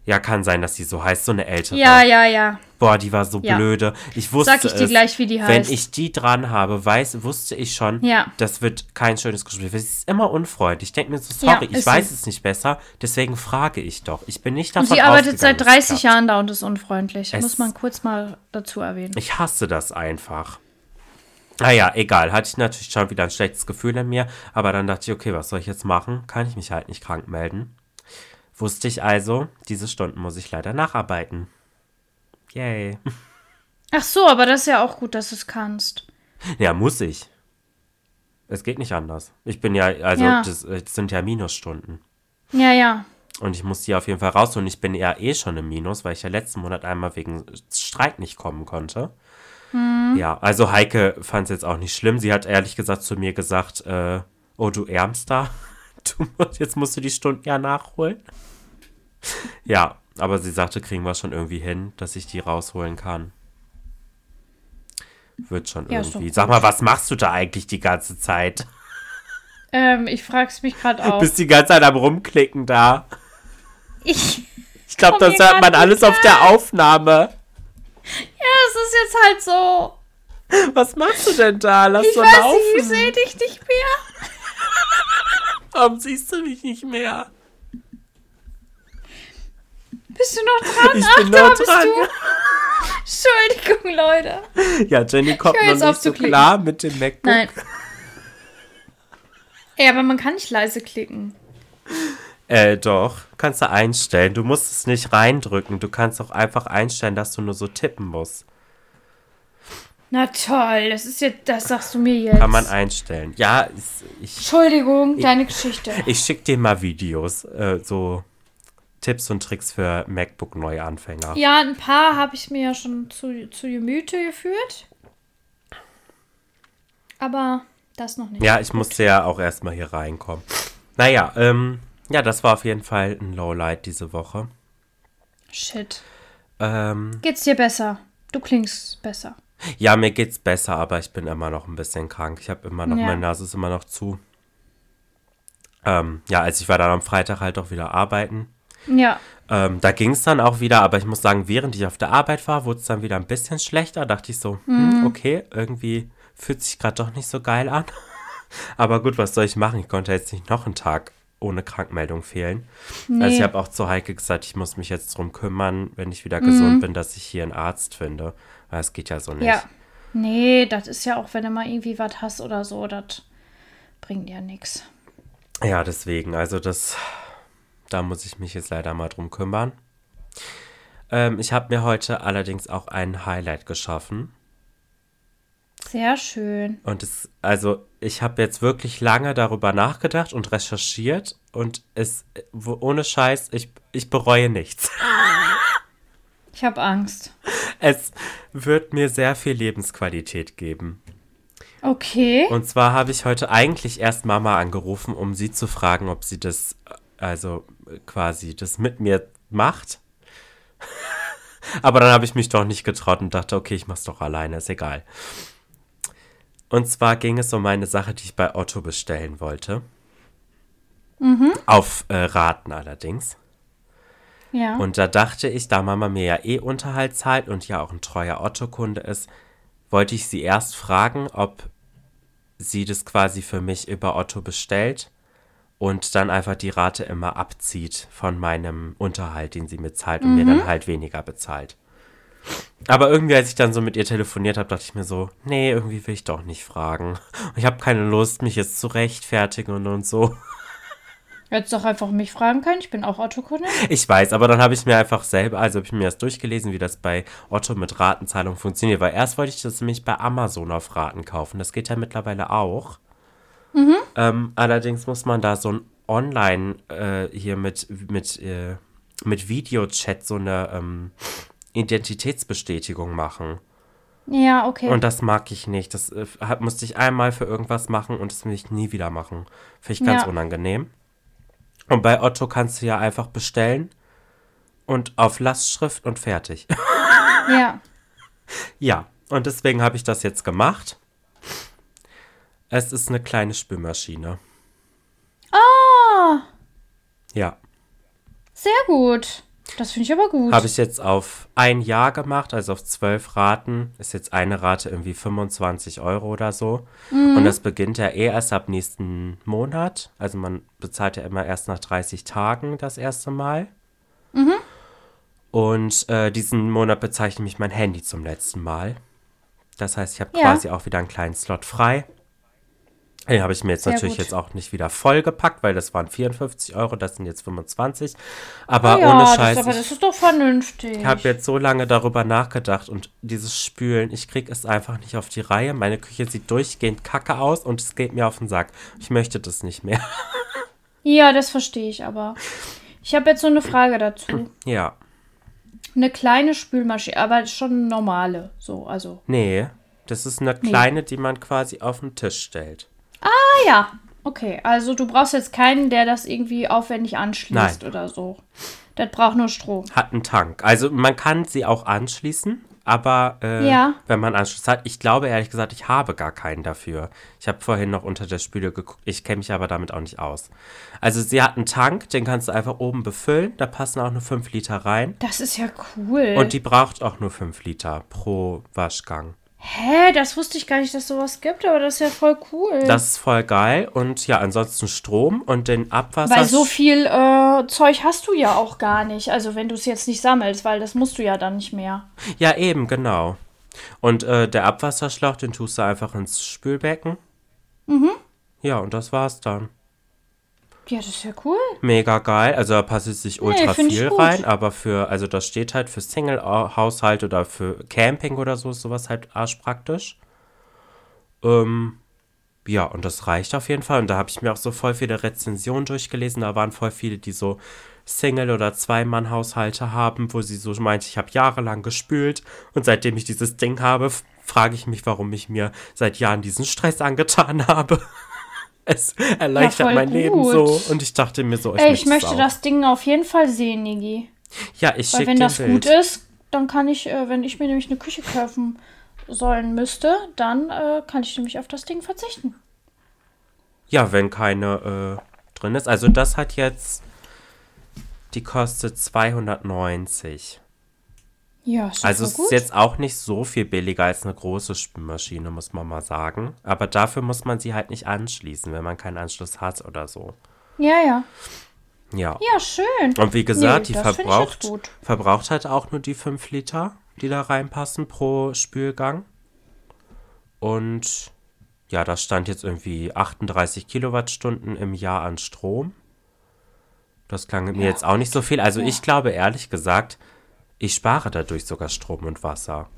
Ja, kann sein, dass sie so heißt, so eine ältere. Ja, ja, ja. Boah, die war so Ja. blöde. Ich wusste Sag ich dir es. gleich, wie die Wenn heißt. ich die dran habe, weiß, wusste ich schon, Ja. das wird kein schönes Gespräch. Sie ist immer unfreundlich. Ich denke mir so, Ja, sorry, ich ist weiß es nicht besser, deswegen frage ich doch. Ich bin nicht Und davon sie arbeitet seit ausgegangen, dass es 30 klappt. Jahren da und ist unfreundlich. Es- Muss man kurz mal dazu erwähnen. Ich hasse das einfach. Naja, egal. Hatte ich natürlich schon wieder ein schlechtes Gefühl in mir. Aber dann dachte ich, okay, was soll ich jetzt machen? Kann ich mich halt nicht krank melden. Wusste ich also, diese Stunden muss ich leider nacharbeiten. Yay. Ach so, aber das ist ja auch gut, dass du es kannst. Ja, muss ich. Es geht nicht anders. Ich bin ja, also, Ja. Das, das sind ja Minusstunden. Ja, ja. Und ich muss die auf jeden Fall raus. Und ich bin ja eh schon im Minus, weil ich ja letzten Monat einmal wegen Streik nicht kommen konnte. Ja, also Heike fand es jetzt auch nicht schlimm. Sie hat ehrlich gesagt zu mir gesagt, äh, oh du Ärmster, du, musst- jetzt musst du die Stunden ja nachholen. Ja, aber sie sagte, kriegen wir schon irgendwie hin, dass ich die rausholen kann. Wird schon Ja, irgendwie. gut. Sag mal, was machst du da eigentlich die ganze Zeit? Ähm, ich frag's mich gerade auch. Bist die ganze Zeit am Rumklicken da. Ich. Ich glaube, das hört man alles auf der Aufnahme. Ja, es ist jetzt halt so. Was machst du denn da? Lass Ich doch weiß laufen. nicht, ich sehe dich nicht mehr. Warum siehst du mich nicht mehr? Bist du noch dran? Ich Ach, bin da noch bist dran. du. Entschuldigung, Leute. Ja, Jenny kommt noch nicht so klar mit dem MacBook. Nein. Ja, aber man kann nicht leise klicken. Äh, doch. Kannst du einstellen. Du musst es nicht reindrücken. Du kannst auch einfach einstellen, dass du nur so tippen musst. Na toll, das ist jetzt, das sagst du mir jetzt. Kann man einstellen. Ja, ich, Entschuldigung, deine Geschichte. ich schick dir mal Videos. Äh, so Tipps und Tricks für MacBook-Neuanfänger. Ja, ein paar habe ich mir ja schon zu, zu Gemüte geführt. Aber das noch nicht. Ja, ich musste ja auch erstmal hier reinkommen. Naja, ähm, ja, das war auf jeden Fall ein Lowlight diese Woche. Shit. Ähm, Geht's dir besser? Du klingst besser. Ja, mir geht's besser, aber ich bin immer noch ein bisschen krank. Ich habe immer noch, Ja. meine Nase ist immer noch zu. Ähm, ja, also ich war dann am Freitag halt auch wieder arbeiten. Ja. Ähm, da ging es dann auch wieder, aber ich muss sagen, während ich auf der Arbeit war, wurde es dann wieder ein bisschen schlechter. Dachte ich so, hm, okay, irgendwie fühlt sich gerade doch nicht so geil an. aber gut, was soll ich machen? Ich konnte jetzt nicht noch einen Tag ohne Krankmeldung fehlen. Nee. Also ich habe auch zu Heike gesagt, ich muss mich jetzt drum kümmern, wenn ich wieder gesund bin, dass ich hier einen Arzt finde. Weil es geht ja so nicht. Ja. Nee, das ist ja auch, wenn du mal irgendwie was hast oder so, das bringt ja nichts. Ja, deswegen, also das, da muss ich mich jetzt leider mal drum kümmern. Ähm, ich habe mir heute allerdings auch ein Highlight geschaffen. Sehr schön. Und es, also ich habe jetzt wirklich lange darüber nachgedacht und recherchiert und es, ohne Scheiß, ich, ich bereue nichts. Ich habe Angst. Es wird mir sehr viel Lebensqualität geben. Okay. Und zwar habe ich heute eigentlich erst Mama angerufen, um sie zu fragen, ob sie das, also quasi das mit mir macht. Aber dann habe ich mich doch nicht getraut und dachte, okay, ich mach's doch alleine, ist egal. Und zwar ging es um eine Sache, die ich bei Otto bestellen wollte. Mhm. Auf äh, Raten allerdings. Ja. Und da dachte ich, da Mama mir ja eh Unterhalt zahlt und ja auch ein treuer Otto-Kunde ist, wollte ich sie erst fragen, ob sie das quasi für mich über Otto bestellt und dann einfach die Rate immer abzieht von meinem Unterhalt, den sie mir zahlt und mir dann halt weniger bezahlt. Aber irgendwie, als ich dann so mit ihr telefoniert habe, dachte ich mir so, nee, irgendwie will ich doch nicht fragen. Ich habe keine Lust, mich jetzt zu rechtfertigen und, und so. Hättest doch einfach mich fragen können. Ich bin auch Otto-Kunde. Ich weiß, aber dann habe ich mir einfach selber, also habe ich mir das durchgelesen, wie das bei Otto mit Ratenzahlung funktioniert. Weil erst wollte ich das nämlich bei Amazon auf Raten kaufen. Das geht ja mittlerweile auch. Ähm, allerdings muss man da so ein Online äh, hier mit, mit, äh, mit Videochat so eine ähm, Identitätsbestätigung machen. Ja, okay. Und das mag ich nicht. Das äh, musste ich einmal für irgendwas machen und das will ich nie wieder machen. Finde ich ganz Ja. unangenehm. Und bei Otto kannst du ja einfach bestellen und auf Lastschrift und fertig. ja. ja, und deswegen habe ich das jetzt gemacht. Es ist eine kleine Spülmaschine. Ah, Ja, sehr gut. Das finde ich aber gut. habe ich jetzt auf ein Jahr gemacht, also auf zwölf Raten. Ist jetzt eine Rate irgendwie 25 Euro oder so. Und das beginnt ja eh erst ab nächsten Monat. Also man bezahlt ja immer erst nach 30 Tagen das erste Mal. Und äh, diesen Monat bezeichne ich mein Handy zum letzten Mal. Das heißt, ich habe Ja. quasi auch wieder einen kleinen Slot frei. Den habe ich mir jetzt Sehr natürlich gut. jetzt auch nicht wieder vollgepackt, weil das waren 54 Euro, das sind jetzt 25. Aber Ah ja, ohne das, Scheiß, aber ich- das ist doch vernünftig. ich habe jetzt so lange darüber nachgedacht und dieses Spülen, ich krieg es einfach nicht auf die Reihe. Meine Küche sieht durchgehend kacke aus und es geht mir auf den Sack. Ich möchte das nicht mehr. Ja, das verstehe ich aber. Ich habe jetzt so eine Frage dazu. Ja. Eine kleine Spülmaschine, aber schon eine normale. So, also. Nee, das ist eine kleine, die man quasi auf den Tisch stellt. Ah ja. Okay, also du brauchst jetzt keinen, der das irgendwie aufwendig anschließt Nein. oder so. Das braucht nur Strom. Hat einen Tank. Also man kann sie auch anschließen, aber äh, Ja. wenn man Anschluss hat, ich glaube ehrlich gesagt, ich habe gar keinen dafür. Ich habe vorhin noch unter der Spüle geguckt, ich kenne mich aber damit auch nicht aus. Also sie hat einen Tank, den kannst du einfach oben befüllen, da passen auch nur 5 Liter rein. Das ist ja cool. Und die braucht auch nur 5 Liter pro Waschgang. Hä, das wusste ich gar nicht, dass sowas gibt, aber das ist ja voll cool. Das ist voll geil. Und ja, ansonsten Strom und den Abwasser. weil so viel äh, Zeug hast du ja auch gar nicht. Also wenn du es jetzt nicht sammelst, weil das musst du ja dann nicht mehr. Ja, eben, genau. Und äh, der Abwasserschlauch, den tust du einfach ins Spülbecken. Mhm. Ja, und das war's dann. Ja, das ist ja cool. Mega geil. Also da passt jetzt nicht ultra ich viel rein, aber für, also das steht halt für Single-Haushalt oder für Camping oder so, ist sowas halt arschpraktisch. Ähm, ja, und das reicht auf jeden Fall. Und da habe ich mir auch so voll viele Rezensionen durchgelesen. Da waren voll viele, die so Single- oder Zwei-Mann-Haushalte haben, wo sie so meinte, ich habe jahrelang gespült und seitdem ich dieses Ding habe, frage ich mich, warum ich mir seit Jahren diesen Stress angetan habe. Es erleichtert voll mein Leben gut. so und ich dachte mir so, ich, Ey, ich möchte auch. das Ding auf jeden Fall sehen, Nigi. Ja, ich Weil schicke wenn dir das Bild. gut ist, dann kann ich, äh, wenn ich mir nämlich eine Küche kaufen sollen müsste, dann äh, kann ich nämlich auf das Ding verzichten. Ja, wenn keine äh, drin ist. Also das hat jetzt, die kostet 290. Ja, ist Also es ist jetzt auch nicht so viel billiger als eine große Spülmaschine, muss man mal sagen. Aber dafür muss man sie halt nicht anschließen, wenn man keinen Anschluss hat oder so. ja, ja. Ja. Ja, schön. Und wie gesagt, Nee, die verbraucht, verbraucht halt auch nur die 5 Liter, die da reinpassen pro Spülgang. Und ja, da stand jetzt irgendwie 38 Kilowattstunden im Jahr an Strom. Das klang mir jetzt auch nicht so viel. Also ich glaube ehrlich gesagt, ich spare dadurch sogar Strom und Wasser.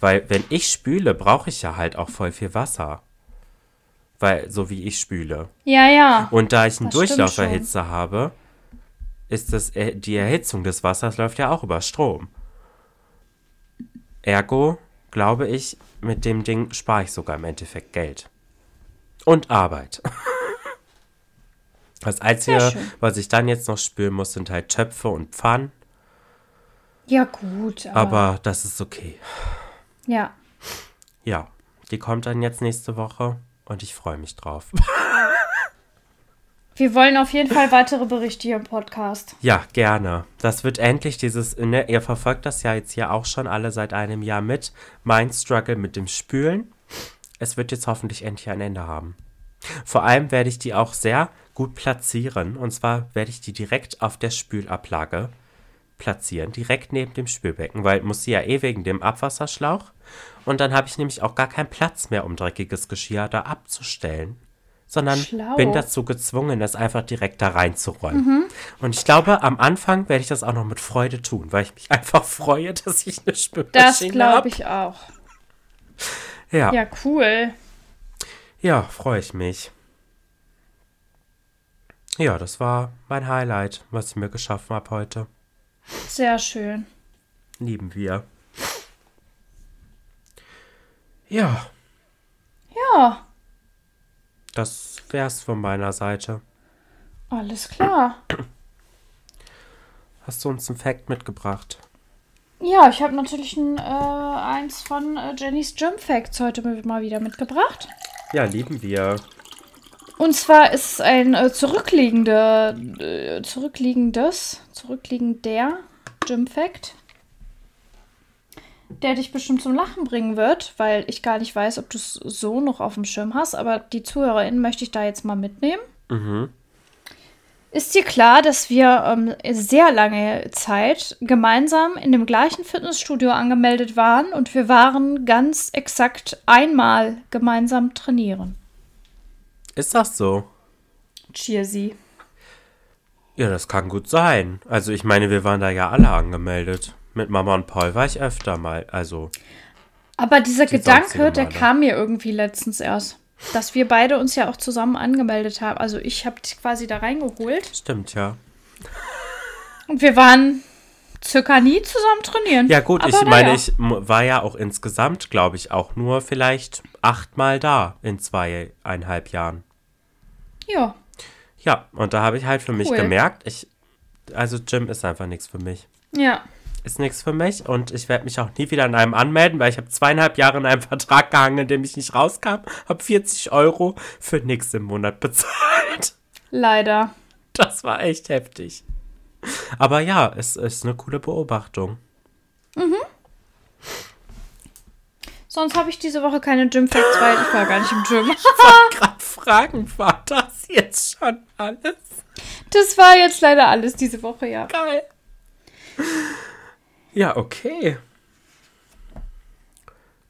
Weil wenn ich spüle, brauche ich ja halt auch voll viel Wasser. Weil, so wie ich spüle. Ja, ja. Und da ich einen Durchlauferhitzer habe, ist das, äh, die Erhitzung des Wassers läuft ja auch über Strom. Ergo, glaube ich, mit dem Ding spare ich sogar im Endeffekt Geld. Und Arbeit. Das Einzige, was ich dann jetzt noch spülen muss, sind halt Töpfe und Pfannen. Ja, gut. Aber, Aber das ist okay. ja. Ja, die kommt dann jetzt nächste Woche und ich freue mich drauf. Wir wollen auf jeden Fall weitere Berichte hier im Podcast. Ja, gerne. Das wird endlich dieses, ne, ihr verfolgt das ja jetzt hier auch schon alle seit einem Jahr mit. Mein Struggle mit dem Spülen. Es wird jetzt hoffentlich endlich ein Ende haben. Vor allem werde ich die auch sehr gut platzieren. Und zwar werde ich die direkt auf der Spülablage platzieren, direkt neben dem Spülbecken, weil muss sie ja eh wegen dem Abwasserschlauch. Und dann habe ich nämlich auch gar keinen Platz mehr, um dreckiges Geschirr da abzustellen. Sondern Schlau. bin dazu gezwungen, das einfach direkt da reinzuräumen. Und ich glaube, am Anfang werde ich das auch noch mit Freude tun, weil ich mich einfach freue, dass ich eine Das Spülmaschine glaube habe. ich auch. Ja, ja. Ja, cool. ja freue ich mich. Ja, das war mein Highlight, was ich mir geschaffen habe heute. Sehr schön. Lieben wir. Ja, Ja, das wär's von meiner Seite. alles klar. Hast du uns einen Fact mitgebracht? Ja, ich habe natürlich ein, äh, eins von äh, Jennys Gym Facts heute mal wieder mitgebracht. Ja, lieben wir. Und zwar ist es ein äh, zurückliegender, äh, zurückliegendes, zurückliegender Gym Fact, der dich bestimmt zum Lachen bringen wird, weil ich gar nicht weiß, ob du es so noch auf dem Schirm hast, aber die ZuhörerInnen möchte ich da jetzt mal mitnehmen. Mhm. Ist dir klar, dass wir ähm, sehr lange Zeit gemeinsam in dem gleichen Fitnessstudio angemeldet waren und wir waren ganz exakt einmal gemeinsam trainieren? Ist das so? Cheersy. Ja, das kann gut sein. Also ich meine, wir waren da ja alle angemeldet. Mit Mama und Paul war ich öfter mal. Also, Aber dieser Die Gedanke, der kam mir irgendwie letztens erst. Dass wir beide uns ja auch zusammen angemeldet haben. Also ich habe dich quasi da reingeholt. stimmt ja. Und wir waren circa nie zusammen trainieren. Ja gut, Aber ich meine, naja. ich war ja auch insgesamt, glaube ich, auch nur vielleicht achtmal da in zweieinhalb Jahren. Ja, Ja, und da habe ich halt für mich Cool. gemerkt, ich, also Gym ist einfach nichts für mich. ja. Ist nichts für mich und ich werde mich auch nie wieder in einem anmelden, weil ich habe zweieinhalb Jahre in einem Vertrag gehangen, in dem ich nicht rauskam, habe 40 Euro für nichts im Monat bezahlt. Leider. Das war echt heftig. Aber ja, es ist eine coole Beobachtung. Sonst habe ich diese Woche keine Gym Facts, weil ich war gar nicht im Gym. Gerade fragen, war das jetzt schon alles? Das war jetzt leider alles diese Woche, ja. Geil. Ja, okay.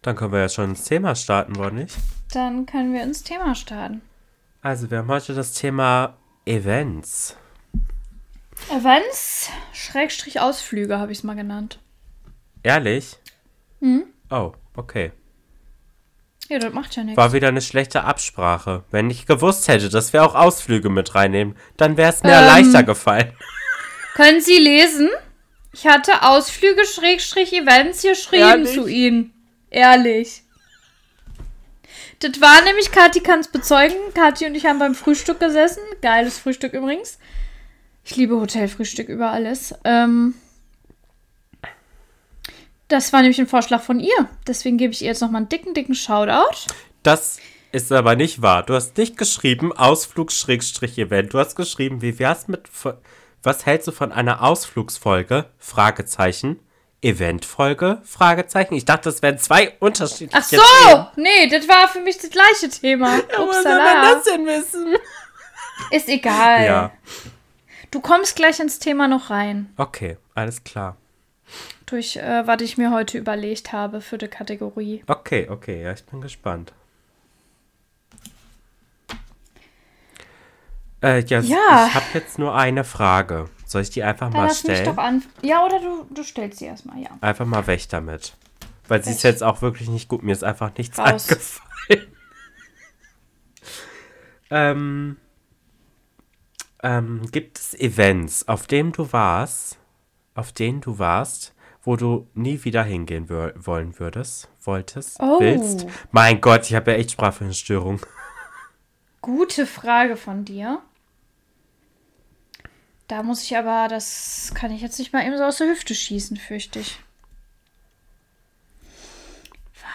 Dann können wir ja schon ins Thema starten, wollen nicht? Dann können wir ins Thema starten. Also, wir haben heute das Thema Events. Events, Schrägstrich Ausflüge, habe ich es mal genannt. Ehrlich? Hm? Oh, okay. Ja, das macht ja nichts. War wieder eine schlechte Absprache. Wenn ich gewusst hätte, dass wir auch Ausflüge mit reinnehmen, dann wäre es mir Ähm. leichter gefallen. Können Sie lesen? Ich hatte Ausflüge, Schrägstrich Events geschrieben zu Ihnen. Ehrlich. Das war nämlich, Kathi kann es bezeugen. Kathi und ich haben beim Frühstück gesessen. Geiles Frühstück übrigens. Ich liebe Hotelfrühstück über alles. Ähm, das war nämlich ein Vorschlag von ihr. Deswegen gebe ich ihr jetzt nochmal einen dicken, dicken Shoutout. Das ist aber nicht wahr. Du hast nicht geschrieben Ausflug-Event. Du hast geschrieben, wie wär's mit. Was hältst du von einer Ausflugsfolge? Fragezeichen. Eventfolge? Fragezeichen. Ich dachte, das wären zwei unterschiedliche Ach so! Themen. Nee, das war für mich das gleiche Thema. Soll Upsala. man das denn wissen? Ist egal. Ja, Du kommst gleich ins Thema noch rein. okay, alles klar. Durch, äh, was ich mir heute überlegt habe für die Kategorie. Okay, okay, ja, ich bin gespannt. Äh, ja, Ja. ich habe jetzt nur eine Frage. Soll ich die einfach Dann mal lass mich stellen? doch an. Ja, oder du, du stellst sie erstmal, ja. Einfach mal weg damit. Weil sie ist jetzt auch wirklich nicht gut. Mir ist einfach nichts Raus. eingefallen. ähm, ähm, gibt es Events, auf denen du warst, auf denen du warst, wo du nie wieder hingehen wollen würdest, wolltest, Oh. willst? Mein Gott, ich habe ja echt Sprachstörung. Gute Frage von dir. Da muss ich aber, das kann ich jetzt nicht mal eben so aus der Hüfte schießen, fürchte ich.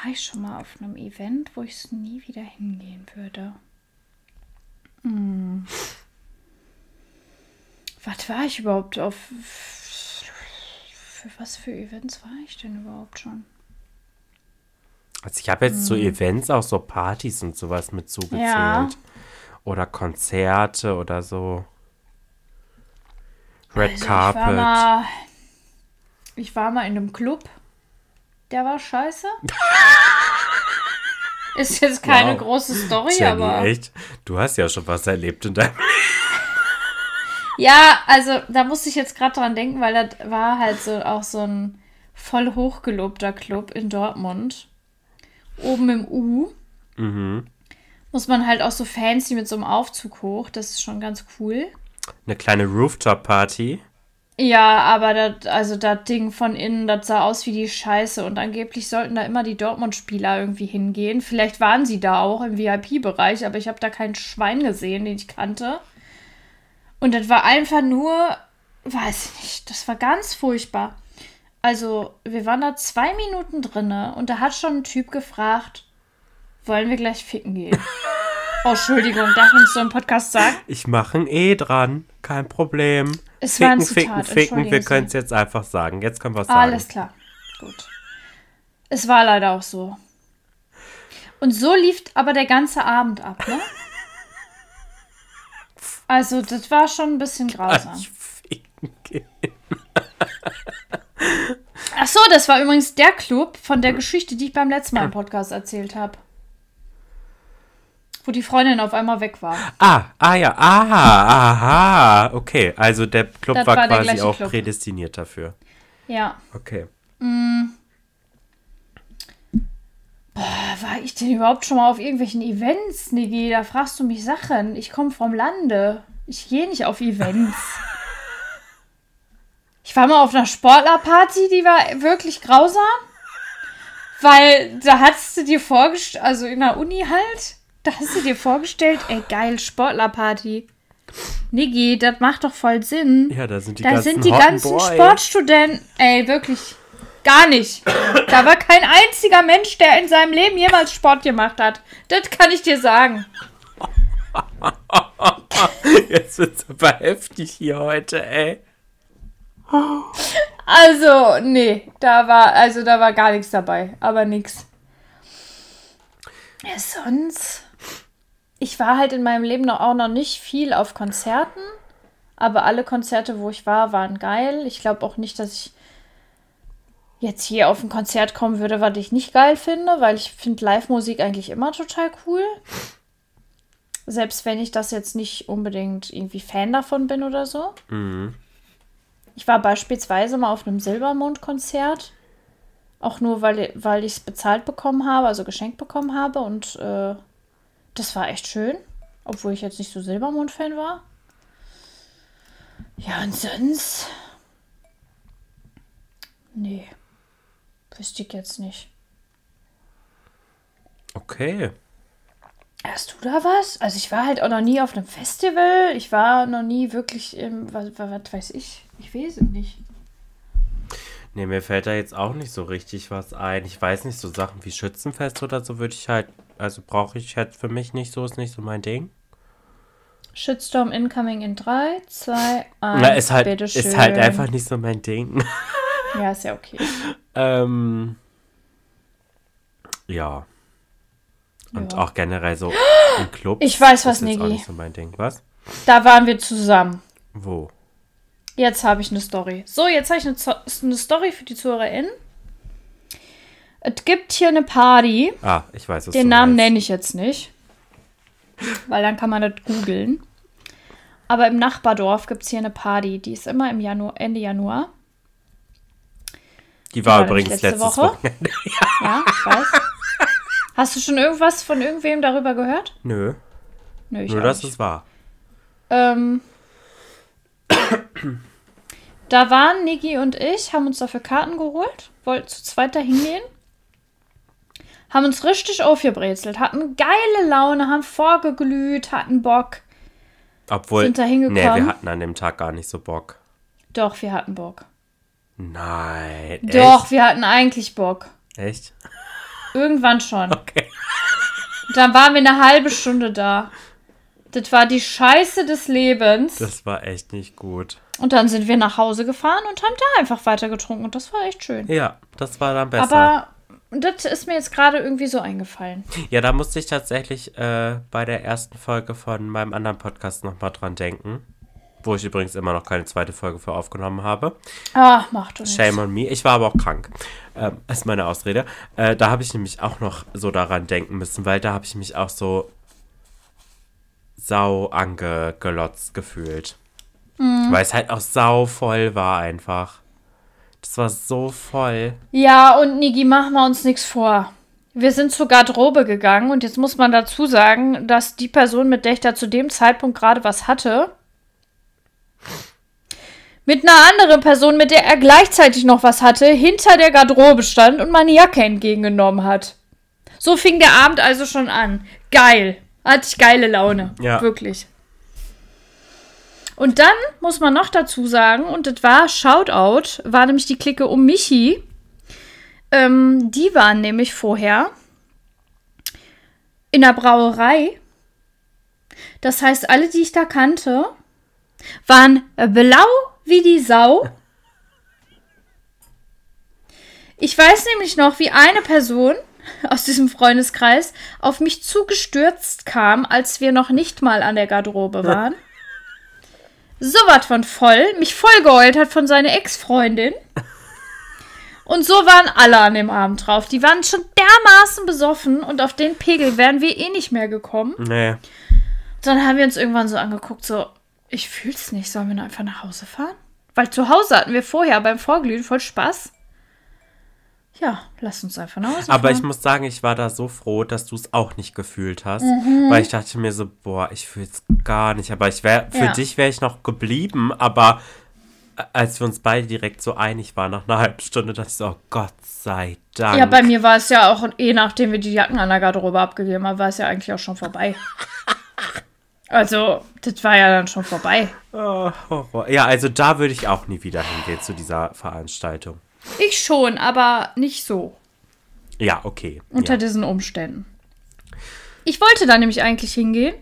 War ich schon mal auf einem Event, wo ich es nie wieder hingehen würde? Hm. Was war ich überhaupt auf. Für was für Events war ich denn überhaupt schon? Also ich habe jetzt Hm. so Events auch so Partys und sowas mit zugezählt. Ja. Oder Konzerte oder so. Red Also Carpet. Ich war, mal, ich war mal in einem Club. Der war scheiße. Ist jetzt keine Wow. große Story, Jenny, aber. echt? Du hast ja schon was erlebt in deinem Ja, also da musste ich jetzt gerade dran denken, weil das war halt so auch so ein voll hochgelobter Club in Dortmund. Oben im U. Mhm. Muss man halt auch so fancy mit so einem Aufzug hoch. Das ist schon ganz cool. Eine kleine Rooftop-Party. Ja, aber das, also das Ding von innen, das sah aus wie die Scheiße. Und angeblich sollten da immer die Dortmund-Spieler irgendwie hingehen. Vielleicht waren sie da auch im VIP-Bereich, aber ich habe da kein Schwein gesehen, den ich kannte. Und das war einfach nur, weiß ich nicht, das war ganz furchtbar. Also, wir waren da zwei Minuten drinne und da hat schon ein Typ gefragt, wollen wir gleich ficken gehen? oh, Entschuldigung, darf man so im Podcast sagen? Ich mache ein E dran. Kein Problem. Es war ein ficken, ficken, Zitat, ficken. Wir können es jetzt einfach sagen. Jetzt können wir es sagen. Alles klar. Gut. Es war leider auch so. Und so lief aber der ganze Abend ab, ne? Also, das war schon ein bisschen grausam. Ach so, das war übrigens der Club von der Geschichte, die ich beim letzten Mal im Podcast erzählt habe. Wo die Freundin auf einmal weg war. Ah, ah ja, aha, aha. Okay, also der Club Das war, war quasi auch Club. prädestiniert dafür. Ja. Okay. War ich denn überhaupt schon mal auf irgendwelchen Events, Niki? Da fragst du mich Sachen. Ich komme vom Lande. Ich gehe nicht auf Events. Ich war mal auf einer Sportlerparty, die war wirklich grausam. Weil da hast du dir vorgestellt, also in der Uni halt, da hast du dir vorgestellt, ey geil, Sportlerparty. Niki, das macht doch voll Sinn. Ja, da sind die Da ganzen sind die ganzen. Sportstudenten, ey, wirklich gar nicht. Da war kein einziger Mensch, der in seinem Leben jemals Sport gemacht hat. Das kann ich dir sagen. Jetzt wird's aber heftig hier heute, ey. Also, nee, da war, also da war gar nichts dabei, aber nix. Ja, sonst. Ich war halt in meinem Leben noch, auch noch nicht viel auf Konzerten, aber alle Konzerte, wo ich war, waren geil. Ich glaube auch nicht, dass ich jetzt hier auf ein Konzert kommen würde, was ich nicht geil finde, weil ich finde Live-Musik eigentlich immer total cool. Selbst wenn ich das jetzt nicht unbedingt irgendwie Fan davon bin oder so. Ich war beispielsweise mal auf einem Silbermond-Konzert. Auch nur, weil, weil ich es bezahlt bekommen habe, also geschenkt bekommen habe. Und äh, das war echt schön. Obwohl ich jetzt nicht so Silbermond-Fan war. Ja, und sonst. Nee. Wüsste ich jetzt nicht. Okay. Hast du da was? Also ich war halt auch noch nie auf einem Festival. Ich war noch nie wirklich im, was, was, weiß ich. Ich weiß es nicht. Nee, mir fällt da jetzt auch nicht so richtig was ein. Ich weiß nicht, so Sachen wie Schützenfest oder so würde ich halt, also brauche ich halt für mich nicht so, ist nicht so mein Ding. Shitstorm incoming in 3, 2, 1. Na, ist halt, ist halt einfach nicht so mein Ding. Ja, ist ja okay. ähm, ja. Und Ja. auch generell so im Club. Ich weiß was, Niki. nicht so mein Ding. Was? Da waren wir zusammen. Wo? Jetzt habe ich eine Story. So, jetzt habe ich eine, eine Story für die ZuhörerInnen. Es gibt hier eine Party. Ah, ich weiß es. Den Namen nenne ich jetzt nicht. Weil dann kann man das googeln. Aber im Nachbardorf gibt es hier eine Party. Die ist immer im Januar, Ende Januar. Die war war übrigens letzte Woche. Wochenende. Ja, ich weiß. Hast du schon irgendwas von irgendwem darüber gehört? Nö, Nö, ich nur dass es war. Ähm, da waren Niki und ich, haben uns dafür Karten geholt, wollten zu zweit da hingehen, haben uns richtig aufgebrezelt, hatten geile Laune, haben vorgeglüht, hatten Bock. Obwohl, Sind da hingekommen? nee, wir hatten an dem Tag gar nicht so Bock. Doch, wir hatten Bock. Nein. Doch, wir hatten eigentlich Bock. Echt? Echt? Irgendwann schon. Okay. Dann waren wir eine halbe Stunde da. Das war die Scheiße des Lebens. Das war echt nicht gut. Und dann sind wir nach Hause gefahren und haben da einfach weiter getrunken. Und das war echt schön. Ja, das war dann besser. Aber das ist mir jetzt gerade irgendwie so eingefallen. ja, da musste ich tatsächlich äh, bei der ersten Folge von meinem anderen Podcast nochmal dran denken. Wo ich übrigens immer noch keine zweite Folge für aufgenommen habe. Ah, macht doch nichts. Shame on me. Ich war aber auch krank. Ähm, ist meine Ausrede. Äh, da habe ich nämlich auch noch so daran denken müssen, weil da habe ich mich auch so sau angeglotzt gefühlt. Weil es halt auch sau voll war einfach. Das war so voll. Ja, und Niki, machen wir uns nichts vor. Wir sind zur Garderobe gegangen und jetzt muss man dazu sagen, dass die Person, mit der ich da zu dem Zeitpunkt gerade was hatte, mit einer anderen Person, mit der er gleichzeitig noch was hatte, hinter der Garderobe stand und meine Jacke entgegengenommen hat. So fing der Abend also schon an. Geil. Hatte ich geile Laune. Ja. Wirklich. Und dann muss man noch dazu sagen, und das war Shoutout, war nämlich die Clique um Michi. Ähm, die waren nämlich vorher in der Brauerei. Das heißt, alle, die ich da kannte, waren blau wie die Sau. Ich weiß nämlich noch, wie eine Person aus diesem Freundeskreis auf mich zugestürzt kam, als wir noch nicht mal an der Garderobe waren. So was von voll, mich voll geheult hat von seiner Ex-Freundin. Und so waren alle an dem Abend drauf. Die waren schon dermaßen besoffen und auf den Pegel wären wir eh nicht mehr gekommen. Nee. Dann haben wir uns irgendwann so angeguckt, so, ich fühl's nicht, sollen wir nur einfach nach Hause fahren? Weil zu Hause hatten wir vorher beim Vorglühen voll Spaß. Ja, lass uns einfach nach Hause Aber fahren. ich muss sagen, ich war da so froh, dass du es auch nicht gefühlt hast. Mhm. Weil ich dachte mir so, boah, ich fühle es gar nicht. Aber ich wäre, für Ja. dich wäre ich noch geblieben. Aber äh, als wir uns beide direkt so einig waren, nach einer halben Stunde, dachte ich so, oh Gott sei Dank. Ja, bei mir war es ja auch, eh nachdem wir die Jacken an der Garderobe abgegeben haben, war es ja eigentlich auch schon vorbei. Also, das war ja dann schon vorbei. Oh, Horror. Ja, also da würde ich auch nie wieder hingehen zu dieser Veranstaltung. Ich schon, aber nicht so. Ja, okay. Unter ja. diesen Umständen. Ich wollte da nämlich eigentlich hingehen,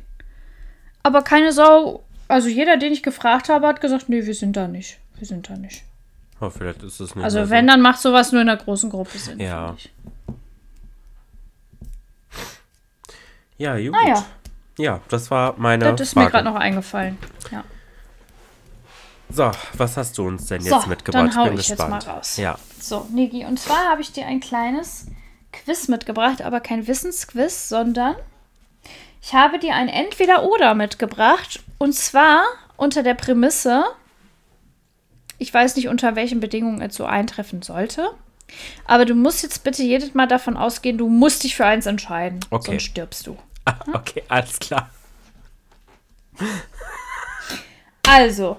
aber keine Sau, also jeder, den ich gefragt habe, hat gesagt, nee, wir sind da nicht. Wir sind da nicht. Oh, vielleicht ist es nicht Also mehr so. wenn, dann macht sowas nur in einer großen Gruppe Sinn. Ja. Ja, gut. Naja, Ja, das war meine das ist mir Frage. gerade noch eingefallen. Ja. So, was hast du uns denn So, jetzt mitgebracht? dann hau Bin ich jetzt gespannt. mal raus. Ja. So, Niki, und zwar habe ich dir ein kleines Quiz mitgebracht, aber kein Wissensquiz, sondern ich habe dir ein Entweder-Oder mitgebracht. Und zwar unter der Prämisse, ich weiß nicht, unter welchen Bedingungen es so eintreffen sollte, aber du musst jetzt bitte jedes Mal davon ausgehen, du musst dich für eins entscheiden, Okay. sonst stirbst du. Ah, okay, alles klar. Also,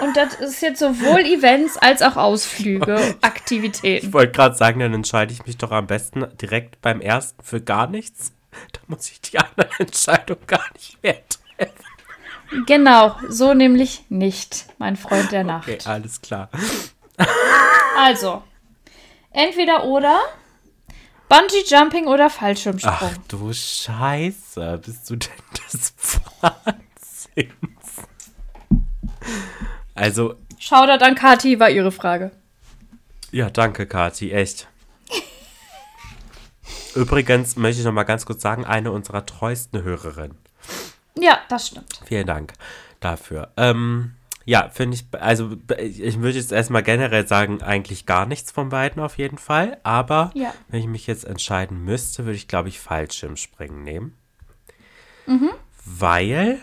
und das ist jetzt sowohl Events als auch Ausflüge, Aktivitäten. Ich wollte gerade sagen, dann entscheide ich mich doch am besten direkt beim ersten für gar nichts. Da muss ich die andere Entscheidung gar nicht mehr treffen. Genau, so nämlich nicht, mein Freund der Nacht. Okay, alles klar. Also, entweder oder Bungee Jumping oder Fallschirmsprung. Ach du Scheiße, bist du denn des Wahnsinns? Also, Shoutout an Kati war ihre Frage. ja, danke, Kati, echt. Übrigens möchte ich noch mal ganz kurz sagen, eine unserer treuesten Hörerinnen. Ja, das stimmt. Vielen Dank dafür. Ähm, ja, finde ich, also ich würde jetzt erstmal generell sagen, eigentlich gar nichts von beiden auf jeden Fall. Aber Ja. wenn ich mich jetzt entscheiden müsste, würde ich, glaube ich, Fallschirmspringen nehmen. Weil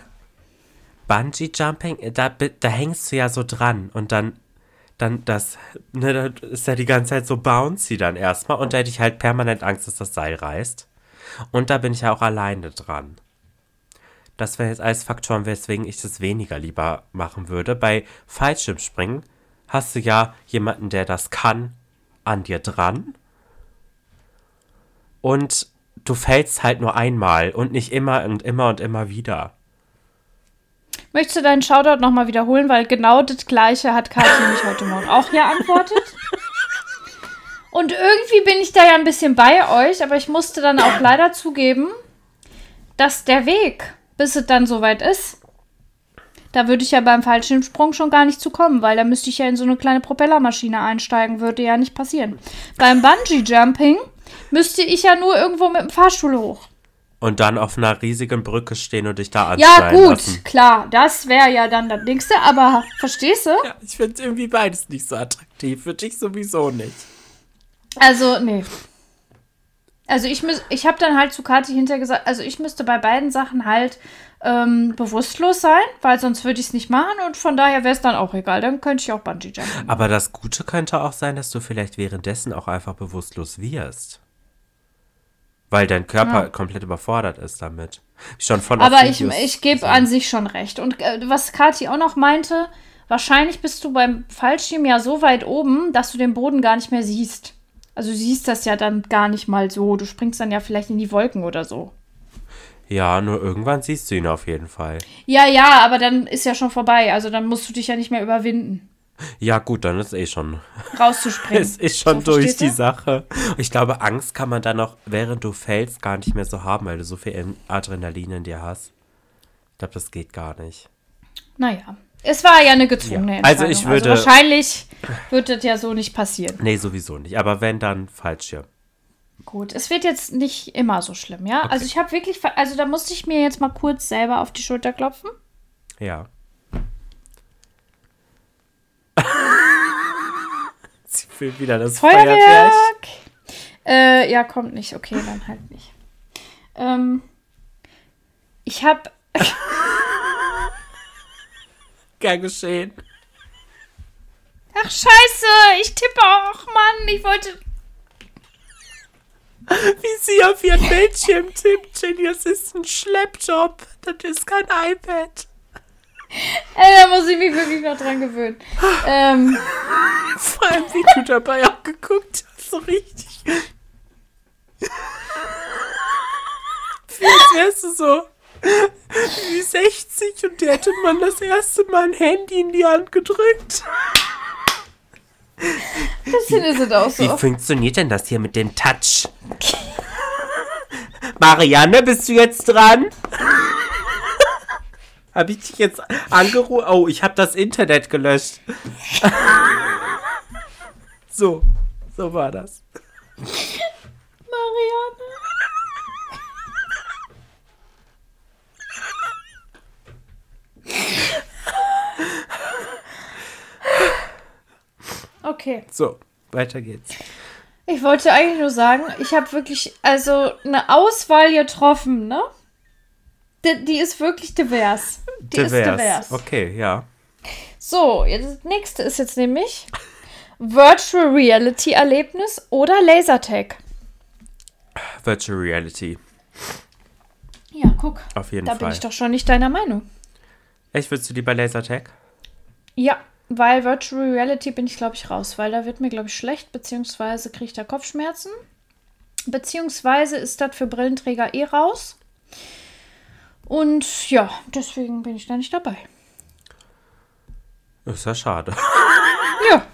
Bungee Jumping, äh, da, da hängst du ja so dran und dann, dann das, ne, da ist ja die ganze Zeit so bouncy dann erstmal und da hätte ich halt permanent Angst, dass das Seil reißt. Und da bin ich ja auch alleine dran. Das wären jetzt alles Faktoren, weswegen ich das weniger lieber machen würde. Bei Fallschirmspringen hast du ja jemanden, der das kann, an dir dran. Und du fällst halt nur einmal und nicht immer und immer und immer wieder. Möchtest du deinen Shoutout nochmal wiederholen, weil genau das gleiche hat Kathi mich heute Morgen auch geantwortet. Und irgendwie bin ich da ja ein bisschen bei euch, aber ich musste dann auch leider zugeben, dass der Weg, bis es dann soweit ist, da würde ich ja beim Fallschirmsprung schon gar nicht zu kommen, weil da müsste ich ja in so eine kleine Propellermaschine einsteigen, würde ja nicht passieren. Beim Bungee-Jumping müsste ich ja nur irgendwo mit dem Fahrstuhl hoch. Und dann auf einer riesigen Brücke stehen und dich da Ja, anschneiden gut, lassen. klar, das wäre ja dann das nächste, aber verstehst du? Ja, ich finde irgendwie beides nicht so attraktiv. Für dich sowieso nicht. Also, nee. Also ich, müß- ich habe dann halt zu Kathi hinterher gesagt, also ich müsste bei beiden Sachen halt ähm, bewusstlos sein, weil sonst würde ich es nicht machen und von daher wäre es dann auch egal. Dann könnte ich auch Bungee jumpen. Aber das Gute könnte auch sein, dass du vielleicht währenddessen auch einfach bewusstlos wirst. Weil dein Körper Ja. komplett überfordert ist damit. Schon von Aber ich, ich gebe an sich schon recht. Und äh, was Kathi auch noch meinte, wahrscheinlich bist du beim Fallschirm ja so weit oben, dass du den Boden gar nicht mehr siehst. Also du siehst das ja dann gar nicht mal so. Du springst dann ja vielleicht in die Wolken oder so. Ja, nur irgendwann siehst du ihn auf jeden Fall. Ja, ja, aber dann ist ja schon vorbei. Also dann musst du dich ja nicht mehr überwinden, Ja, gut, dann ist eh schon. rauszuspringen. Es ist schon So, durch die? Sache. Ich glaube, Angst kann man dann noch, während du fällst, gar nicht mehr so haben, weil du so viel Adrenalin in dir hast. Ich glaube, das geht gar nicht. Naja, es war ja eine gezwungene Ja, also ich würde- wahrscheinlich wird das ja so nicht passieren. Nee, sowieso nicht. Aber wenn, dann Fallschirm. Gut, es wird jetzt nicht immer so schlimm, ja? Okay. Also ich habe wirklich, also da musste ich mir jetzt mal kurz selber auf die Schulter klopfen. Ja. Sie will wieder das Feuerwerk. Feuerwerk! Äh, ja, kommt nicht. Okay, dann halt nicht. Ähm, ich habe Gern geschehen. Ach, scheiße, ich tippe auch, Mann. Ich wollte. Wie sie auf ihren Bildschirm tippt, Jenny, das ist ein Schleppjob. Das ist kein iPad. Ey, da muss ich mich wirklich noch dran gewöhnen. ähm, Vor allem, wie du dabei auch geguckt hast, so richtig. Wie als wärst du so wie 60 und der hätte man das erste Mal ein Handy in die Hand gedrückt. bisschen ist es auch Wie so. funktioniert denn das hier mit dem Touch? Marianne, bist du jetzt dran? Habe ich dich jetzt angerufen? Oh, ich habe das Internet gelöscht. so, so war das. Marianne. Okay. So, weiter geht's. Ich wollte eigentlich nur sagen, ich habe wirklich, also eine Auswahl getroffen, ne? Die, die ist wirklich divers. Die ist divers. Okay, ja. So, jetzt, das nächste ist jetzt nämlich Virtual Reality Erlebnis oder Lasertag. Virtual Reality, Ja, guck. auf jeden Da Fall. bin ich doch schon nicht deiner Meinung. Echt, würdest du lieber Lasertag? Ja, weil Virtual Reality bin ich, glaube ich, raus, weil da wird mir, glaube ich, schlecht, beziehungsweise kriege ich da Kopfschmerzen. Beziehungsweise ist das für Brillenträger eh raus. Und ja, deswegen bin ich da nicht dabei. Ist ja schade. Ja.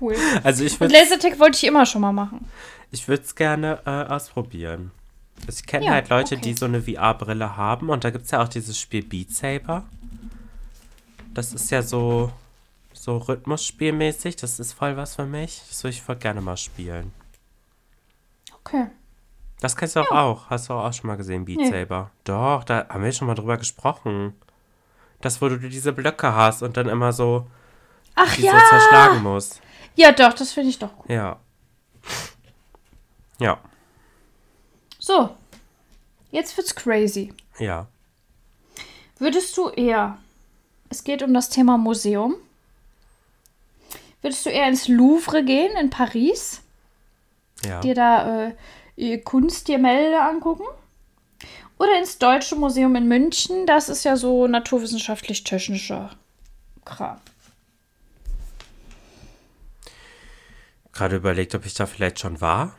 Cool. Also ich Und würde Lasertag wollte ich immer schon mal machen. ich es gerne äh, ausprobieren. Also Ich kenne Ja, halt Leute, okay. die so eine VR-Brille haben und da gibt es ja auch dieses Spiel Beat Saber. Das ist ja so, so Rhythmusspielmäßig. Das ist voll was für mich. Das würde ich voll gerne mal spielen. Okay. Das kennst du auch, auch. Hast du auch schon mal gesehen, Beat Nee. Saber? Doch, da haben wir schon mal drüber gesprochen. Das, wo du diese Blöcke hast und dann immer so Ach die so ja! zerschlagen musst. Ja, doch, das finde ich doch gut. Ja. Ja, So. Jetzt wird's crazy. ja. Würdest du eher, es geht um das Thema Museum, würdest du eher ins Louvre gehen in Paris, Ja. dir da äh, Kunstgemälde angucken? Oder ins Deutsche Museum in München, das ist ja so naturwissenschaftlich-technischer Kram. Gerade überlegt, ob ich da vielleicht schon war.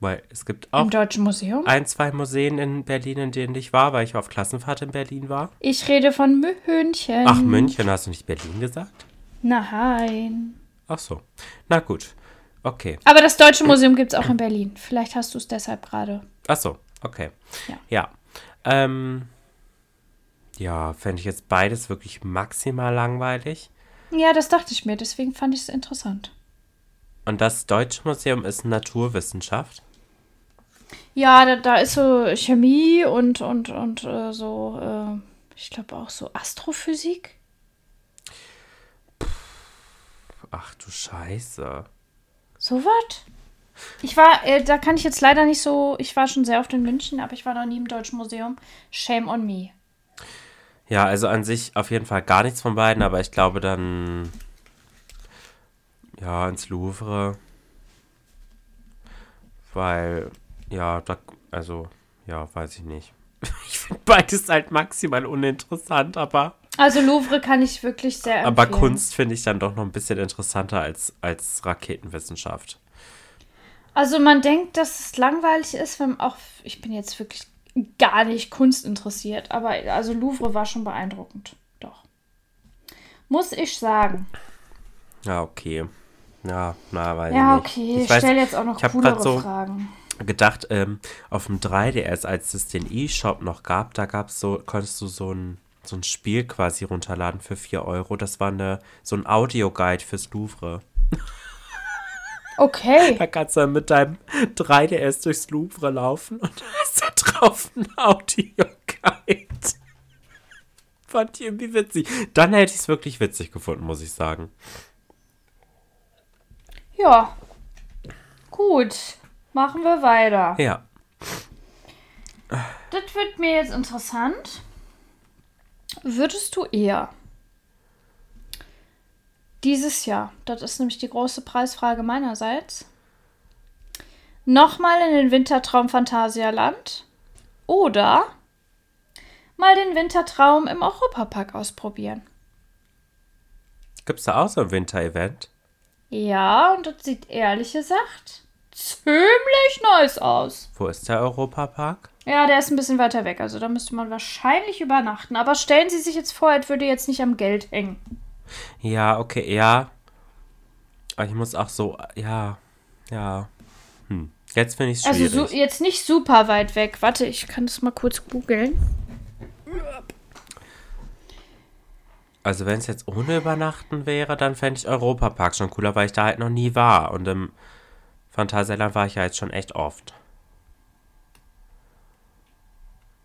Weil es gibt auch Im Deutschen Museum? ein, zwei Museen in Berlin, in denen ich war, weil ich auf Klassenfahrt in Berlin war. Ich rede von München. Ach, München, hast du nicht Berlin gesagt? Nein. Ach so. Na gut. Okay. Aber das Deutsche Museum gibt es auch in Berlin. Vielleicht hast du es deshalb gerade. Ach so, okay. Ja. Ja. Ähm, ja, fände ich jetzt beides wirklich maximal langweilig. Ja, das dachte ich mir. Deswegen fand ich es interessant. Und das Deutsche Museum ist Naturwissenschaft. Ja, da, da ist so Chemie und, und, und äh, so, äh, ich glaube auch so Astrophysik. Ach du Scheiße. So was? Ich war, äh, da kann ich jetzt leider nicht so, ich war schon sehr oft in München, aber ich war noch nie im Deutschen Museum. Shame on me. Ja, also an sich auf jeden Fall gar nichts von beiden, aber ich glaube dann ja ins Louvre, weil ja, da, also ja, weiß ich nicht. Ich finde beides halt maximal uninteressant, aber Also Louvre kann ich wirklich sehr empfehlen. aber Kunst finde ich dann doch noch ein bisschen interessanter als als Raketenwissenschaft. Also man denkt, dass es langweilig ist, wenn auch, ich bin jetzt wirklich gar nicht Kunst interessiert, aber also Louvre war schon beeindruckend. Doch. Muss ich sagen. Ja, okay. Ja, na, weiß Ja, ich nicht. okay. Ich weiß, stell jetzt auch noch ich coolere so- Fragen. Gedacht, ähm, auf dem 3DS, als es den E-Shop noch gab, da gab's so, konntest du so ein, so ein Spiel quasi runterladen für 4 Euro. Das war eine, so ein Audioguide fürs Louvre. Okay. Da kannst du mit deinem 3DS durchs Louvre laufen und hast da drauf ein Audioguide. Fand ich irgendwie witzig. Dann hätte ich es wirklich witzig gefunden, muss ich sagen. Ja. Gut. Machen wir weiter. Ja. Das wird mir jetzt interessant. Würdest du eher dieses Jahr, das ist nämlich die große Preisfrage meinerseits, nochmal in den Wintertraum Phantasialand oder mal den Wintertraum im Europapark ausprobieren? Gibt's da auch so ein Winter-Event? Ja, und das sieht ehrlich gesagt ziemlich nice aus. Wo ist der Europapark? Ja, der ist ein bisschen weiter weg, also da müsste man wahrscheinlich übernachten. Aber stellen Sie sich jetzt vor, es würde jetzt nicht am Geld hängen. Ja, okay, ja. Aber ich muss auch so, ja, ja. Hm. Jetzt finde ich es Also schwierig. so, jetzt nicht super weit weg. Warte, ich kann das mal kurz googeln. also wenn es jetzt ohne Übernachten wäre, dann fände ich Europapark schon cooler, weil ich da halt noch nie war. Und im Phantasialand war ich ja jetzt schon echt oft.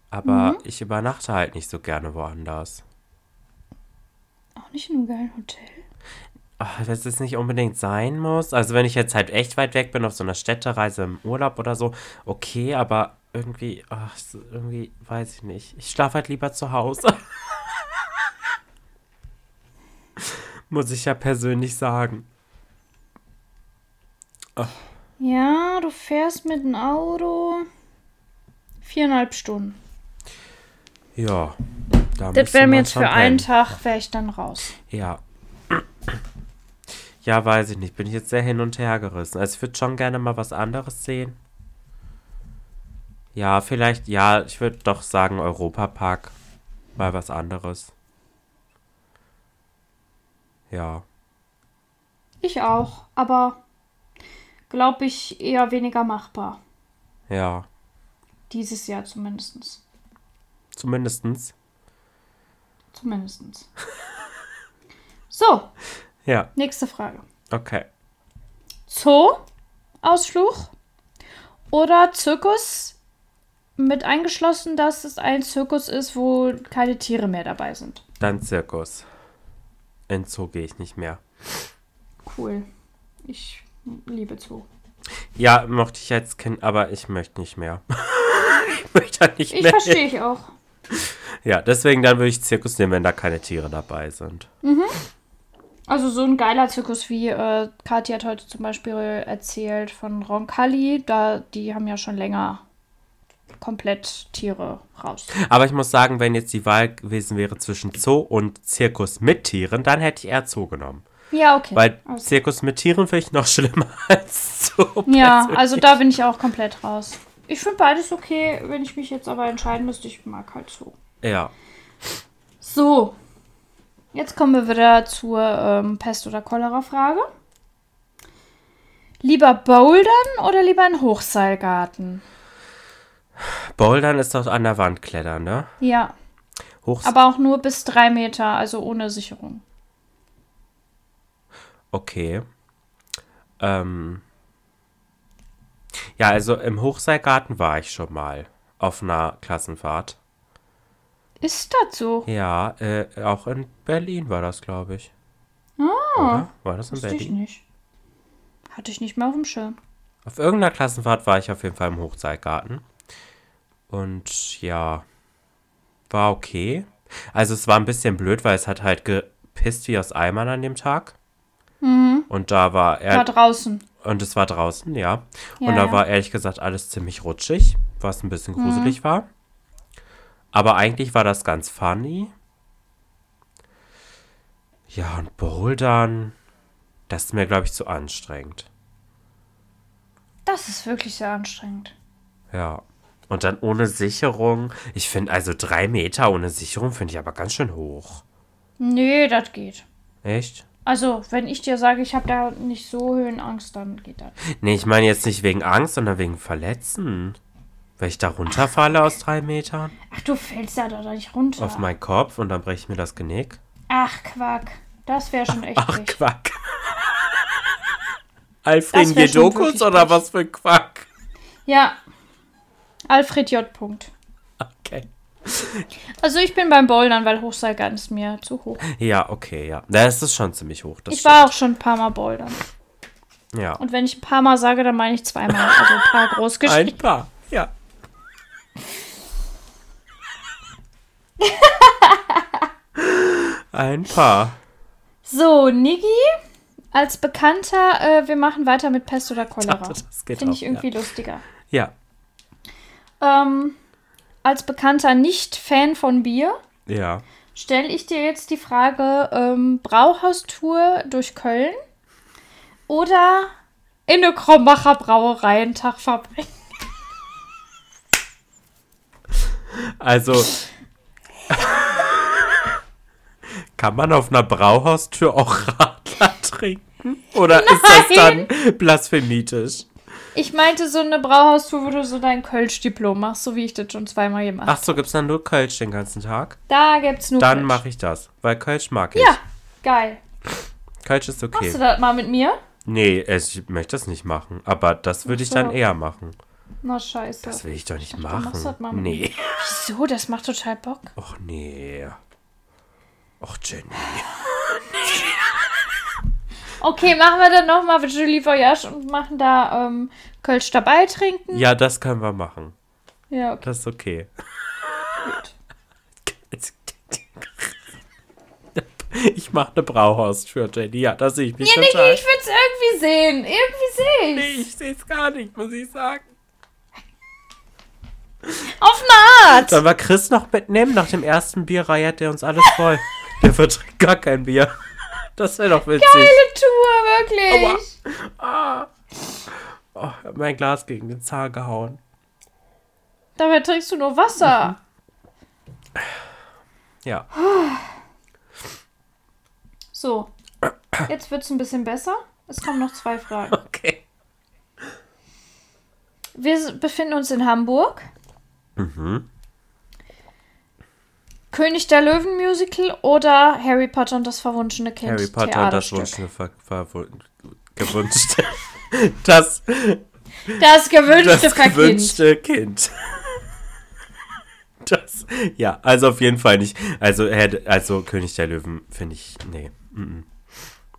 Aber ich übernachte halt nicht so gerne woanders. Auch nicht in einem geilen Hotel. Ach, wenn es nicht unbedingt sein muss. Also wenn ich jetzt halt echt weit weg bin auf so einer Städtereise im Urlaub oder so, okay, aber irgendwie, ach, irgendwie, weiß ich nicht. Ich schlafe halt lieber zu Hause. muss ich ja persönlich sagen. Ja, du fährst mit dem Auto viereinhalb Stunden. Ja. Da Das wäre mir jetzt für einen. Tag, wäre ich dann raus. Ja. Ja, weiß ich nicht. Bin ich jetzt sehr hin und her gerissen. Also ich würde schon gerne mal was anderes sehen. Ja, vielleicht, ja, ich würde doch sagen Europapark. Mal was anderes. Ja. Ich auch, aber glaube ich eher weniger machbar. Ja. Dieses Jahr zumindest. Zumindestens. Zumindest. So, Ja, nächste Frage. okay. Zoo, Ausflug oder Zirkus mit eingeschlossen, dass es ein Zirkus ist, wo keine Tiere mehr dabei sind. Dann Zirkus. In Zoo gehe ich nicht mehr. Cool. Ich liebe Zoo. Ja, mochte ich als Kind, aber ich möchte nicht mehr. ich möchte da nicht Ich mehr. verstehe ich auch. Ja, deswegen dann würde ich Zirkus nehmen, wenn da keine Tiere dabei sind. Also so ein geiler Zirkus wie äh, Kathi hat heute zum Beispiel erzählt von Roncalli, da die haben ja schon länger komplett Tiere raus. Aber ich muss sagen, wenn jetzt die Wahl gewesen wäre zwischen Zoo und Zirkus mit Tieren, dann hätte ich eher Zoo genommen. Ja, okay. Weil Alles- Zirkus mit Tieren finde ich noch schlimmer als so. ja, also da bin ich auch komplett raus. Ich finde beides okay, wenn ich mich jetzt aber entscheiden müsste, ich mag halt so. Ja. So, jetzt kommen wir wieder zur ähm, Pest- oder Cholera-Frage. Lieber bouldern oder lieber ein Hochseilgarten? Bouldern ist doch an der Wand klettern, ne? Ja, Hochs aber auch nur bis drei Meter, also ohne Sicherung. Okay. Ähm. Ja, also im Hochseilgarten war ich schon mal auf einer Klassenfahrt. Ist das so? Ja, äh, auch in Berlin war das, glaube ich. Oder? War das in Wusste ich Berlin? nicht. Hatte ich nicht mehr auf dem Schirm. Auf irgendeiner Klassenfahrt war ich auf jeden Fall im Hochseilgarten. Und ja, war okay. Also es war ein bisschen blöd, weil es hat halt gepisst wie aus Eimern an dem Tag. Und da war er. War draußen. Und es war draußen, ja. Ja, und da ja. war ehrlich gesagt alles ziemlich rutschig, was ein bisschen gruselig Mhm. war. Aber eigentlich war das ganz funny. Ja, und Bouldern, das ist mir, glaube ich, zu anstrengend. Das ist wirklich sehr anstrengend. Ja. Und dann ohne Sicherung. Ich finde, also drei Meter ohne Sicherung finde ich aber ganz schön hoch. Nee, das geht. Echt? Also, wenn ich dir sage, ich habe da nicht so Höhenangst, dann geht das. Nee, ich meine jetzt nicht wegen Angst, sondern wegen Verletzen. Wenn ich da runterfalle aus drei Metern Ach, du fällst ja da nicht runter. auf meinen Kopf und dann breche ich mir das Genick. Ach, Quack. Das wäre schon echt Ach, frech. Quack. Alfred Jedokus wirklich oder was für Quack? Ja. Alfred J. Punkt. Also ich bin beim Bouldern, weil Hochseilgarten ist mir zu hoch. Ja, okay, ja. Das ist schon ziemlich hoch. Das ich war auch schon ein paar Mal bouldern. stimmt. Ja. Und wenn ich ein paar Mal sage, dann meine ich zweimal. Also ein paar groß geschrieben. Ein paar. Ja. Ein paar. So, Niggi, als Bekannter, äh, wir machen weiter mit Pest oder Cholera. dachte, das geht Finde ich irgendwie lustiger. Ja. Ähm, als Bekannter Nicht-Fan von Bier Ja. stelle ich dir jetzt die Frage, ähm, Brauhaustour durch Köln oder in eine Krombacher Brauerei einen Tag verbringen? Also. Kann man auf einer Brauhaustür auch Radler trinken? Oder ist das dann blasphemitisch? Ich meinte so eine Brauhaustour, wo du so dein Kölsch-Diplom machst, so wie ich das schon zweimal gemacht habe. Ach so, gibt's dann nur Kölsch den ganzen Tag? Da gibt's nur Dann Kölsch. mache ich das, weil Kölsch mag ich. Ja, geil. Kölsch ist Machst okay. du das mal mit mir? Nee, ich möchte das nicht machen. Aber das würde ich so. dann eher machen. Na, scheiße. Das will ich doch nicht dachte, du machst das machen. mal mit Nee. Wieso? Das macht total Bock. Och nee. Och Jenny. Okay, machen wir dann nochmal mit Julie Voyage und machen da ähm, Kölsch dabei trinken. Ja, das können wir machen. Ja, okay. Das ist okay. Ich mache eine Brauhaustür, Jenny. Ja, da sehe ich mich Ja, Niki, total. ich würde es irgendwie sehen. Irgendwie sehe nee, ich ich sehe es gar nicht, muss ich sagen. Auf eine Art. Sollen wir Chris noch mitnehmen? Nach dem ersten Bier reiert der uns alles voll. Der verträgt gar kein Bier. Das wäre doch witzig. Geile Tour, wirklich. Ah. Oh, ich hab mein Glas gegen den Zahn gehauen. Dabei trinkst du nur Wasser. Ja. So. Jetzt wird es ein bisschen besser. Es kommen noch zwei Fragen. Okay. Wir befinden uns in Hamburg. Mhm. König der Löwen Musical oder Harry Potter und das verwunschene Kind. Harry Potter und das Theaterstück. wunschene ver ver gewünschte. Das, Das gewünschte das Verkind. gewünschte Kind. Das, ja, also auf jeden Fall nicht. Also, also König der Löwen finde ich, nee, mm,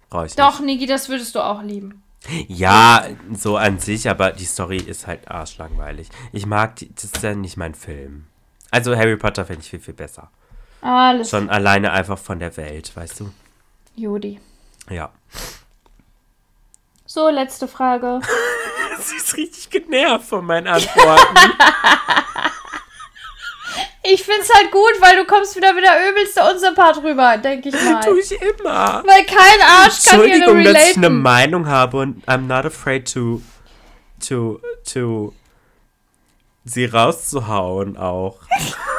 brauche ich Doch, Niki, das würdest du auch lieben. nicht. Ja, so an sich, aber die Story ist halt arschlangweilig. Ich mag, die, das ist ja nicht mein Film. Also Harry Potter finde ich viel, viel besser. Alles Schon alleine einfach von der Welt, weißt du? Judy. Ja. So, letzte Frage. Sie ist richtig genervt von meinen Antworten. ich find's halt gut, weil du kommst wieder mit der übelste Unsympath rüber, denke ich mal. Tu ich immer. Weil kein Arsch kann hier Entschuldigung, dass ich eine. Meinung habe und I'm not afraid to, to, to sie rauszuhauen auch.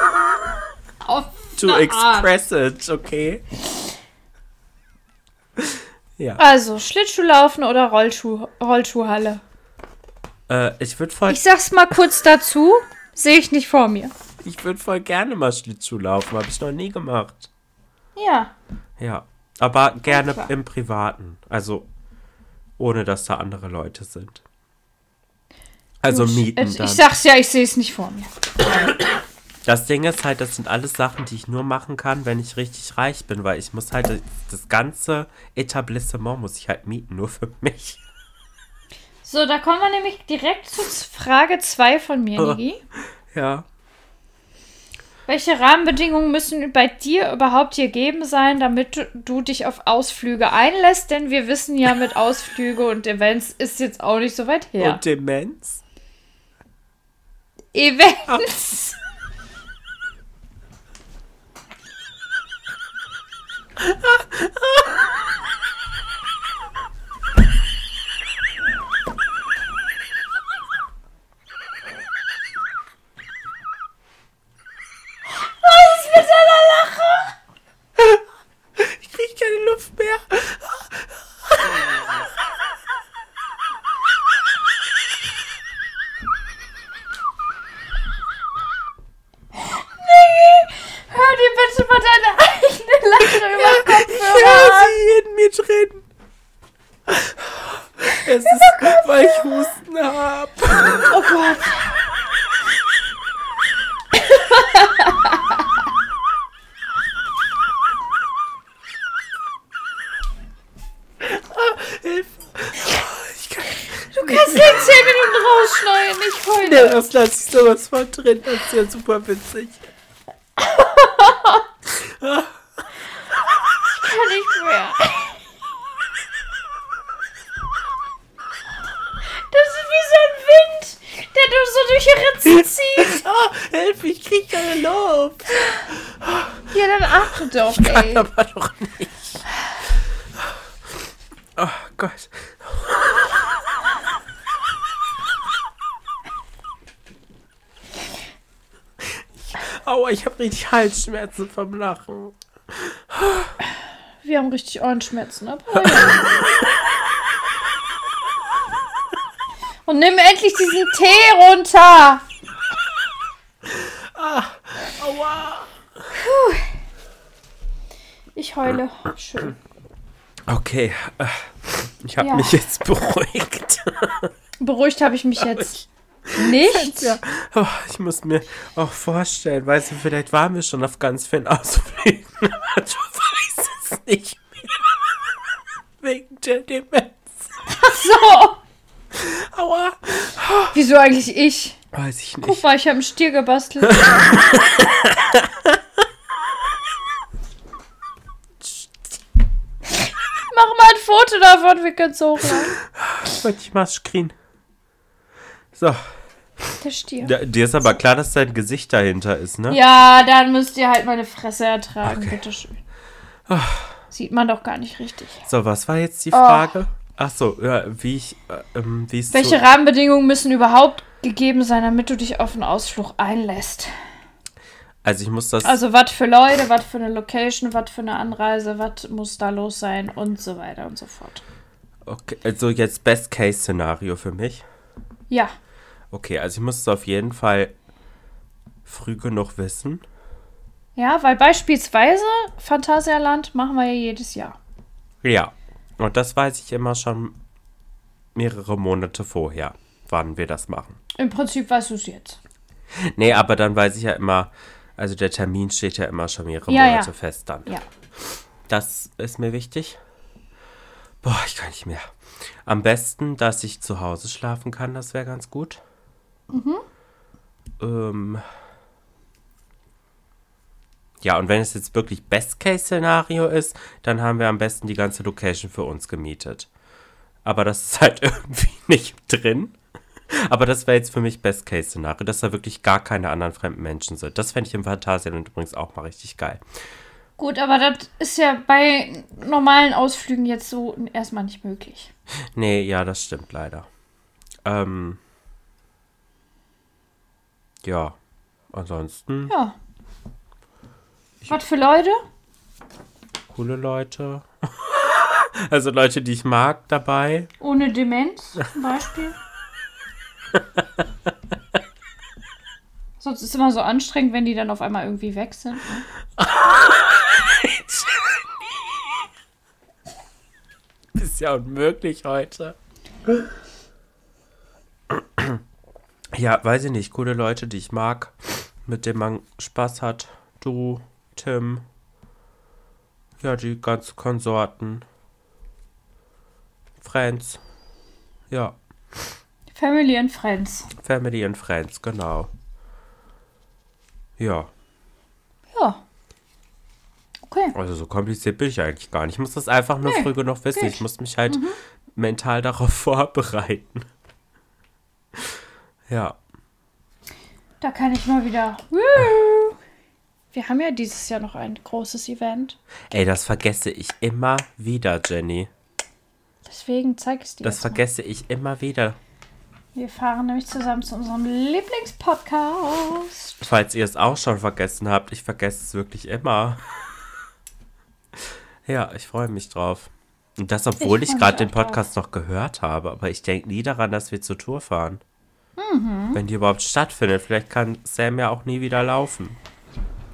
To Art. express it, okay? Ja. Also, Schlittschuhlaufen oder Rollschuh, Rollschuhhalle? Äh, ich würde voll, Ich sag's mal kurz dazu, sehe ich nicht vor mir. ich würd voll gerne mal Schlittschuh laufen, habe ich noch nie gemacht. Ja. Ja. Aber gerne klar. im Privaten. Also, ohne dass da andere Leute sind. Also Gut. mieten ich, dann. ich sag's ja, ich sehe es nicht vor mir. Das Ding ist halt, das sind alles Sachen, die ich nur machen kann, wenn ich richtig reich bin, weil ich muss halt das- ganze Etablissement muss ich halt mieten, nur für mich. So, da kommen wir nämlich direkt zu Frage 2 von mir, Oh. Nigi. Ja. Welche Rahmenbedingungen müssen bei dir überhaupt gegeben sein, damit du, du dich auf Ausflüge einlässt? Denn wir wissen ja, mit Ausflüge und Events ist jetzt auch nicht so weit her. Und Demenz? Events. Was ist mit deiner Lache? Ich krieg keine Luft mehr. Hör dir bitte mal deine Lache über Ich Kopfhörer höre an. sie in mir drin. Es ist, weil ich Husten hab. Oh Gott. Hilfe. Ich kann Du kannst nicht 10 Minuten rausschneiden, ich heule. Ja, das lasse ich sowas von drin. Das ist ja super witzig. kann nicht mehr. Das ist wie so ein Wind, der du so durch die Ritze zieht. Ah, Hilfe, ich krieg keine Luft. Ja, dann achte doch, Kann ey. aber doch nicht. Oh Gott. Aua, ich habe richtig Halsschmerzen vom Lachen. Wir haben richtig Ohrenschmerzen, aber ja. Und nimm endlich diesen Tee runter. Aua. Ich heule. Schön. Okay, äh, ich habe Ja. mich jetzt beruhigt. Beruhigt habe ich mich jetzt nicht. Ja, oh, ich muss mir auch vorstellen, weißt du, vielleicht waren wir schon auf ganz vielen Ausflügen, aber du weißt es nicht mehr. Wegen der Demenz. So. Aua. Wieso eigentlich ich? Weiß ich Guck nicht. mal, ich habe einen Stier gebastelt. Mach mal ein Foto davon, wir können es hochladen. Warte, ich mach Screen. So, Der Stier. ja, dir ist aber klar, dass dein Gesicht dahinter ist, ne? Ja, dann müsst ihr halt meine Fresse ertragen, Okay. bitteschön. Sieht man doch gar nicht richtig. So, was war jetzt die Oh. Frage? Ach so, ja, wie ich, äh, ähm, wie es Welche so, Rahmenbedingungen müssen überhaupt gegeben sein, damit du dich auf einen Ausflug einlässt? Also ich muss das, Also, was für Leute, was für eine Location, was für eine Anreise, was muss da los sein und so weiter und so fort. okay, also jetzt Best-Case-Szenario für mich. Ja, Okay, also ich muss es auf jeden Fall früh genug wissen. Ja, weil beispielsweise Phantasialand machen wir ja jedes Jahr. Ja, und das weiß ich immer schon mehrere Monate vorher, wann wir das machen. Im Prinzip weißt du es jetzt. Nee, aber dann weiß ich ja immer, also der Termin steht ja immer schon mehrere Ja, Monate ja. fest dann. Ja. Das ist mir wichtig. Boah, ich kann nicht mehr. Am besten, dass ich zu Hause schlafen kann, das wäre ganz gut. Ähm. Ja, und wenn es jetzt wirklich Best-Case-Szenario ist, dann haben wir am besten die ganze Location für uns gemietet. Aber das ist halt irgendwie nicht drin. Aber das wäre jetzt für mich Best-Case-Szenario, dass da wirklich gar keine anderen fremden Menschen sind. Das fände ich im Phantasialand übrigens auch mal richtig geil. Gut, aber das ist ja bei normalen Ausflügen jetzt so erstmal nicht möglich. Nee, ja, das stimmt leider. Ähm. Ja. Ansonsten Ja. Was für Leute? coole Leute. also Leute, die ich mag dabei. Ohne Demenz zum Beispiel. Sonst ist es immer so anstrengend, wenn die dann auf einmal irgendwie weg sind. Ne? Ist ja unmöglich heute. Ja, weiß ich nicht. Coole Leute, die ich mag, mit denen man Spaß hat. Du, Tim. Ja, die ganzen Konsorten. Friends. Ja, Family and Friends. Family and Friends, genau. Ja, Ja. Okay. also so kompliziert bin ich eigentlich gar nicht. Ich muss das einfach nur Nee, früh genug wissen. geht. Ich muss mich halt mental darauf vorbereiten. Ja. Da kann ich mal wieder. Wir haben ja dieses Jahr noch ein großes Event. Ey, das vergesse ich immer wieder, Jenny. Deswegen zeig ich es dir. Das jetzt mal. vergesse ich immer wieder. Wir fahren nämlich zusammen zu unserem Lieblingspodcast. Falls ihr es auch schon vergessen habt, ich vergesse es wirklich immer. Ja, ich freue mich drauf. Und das, obwohl Ich ich, gerade den auch drauf. Podcast noch gehört habe. Aber ich denke nie daran, dass wir zur Tour fahren. Mhm. Wenn die überhaupt stattfindet. Vielleicht kann Sam ja auch nie wieder laufen.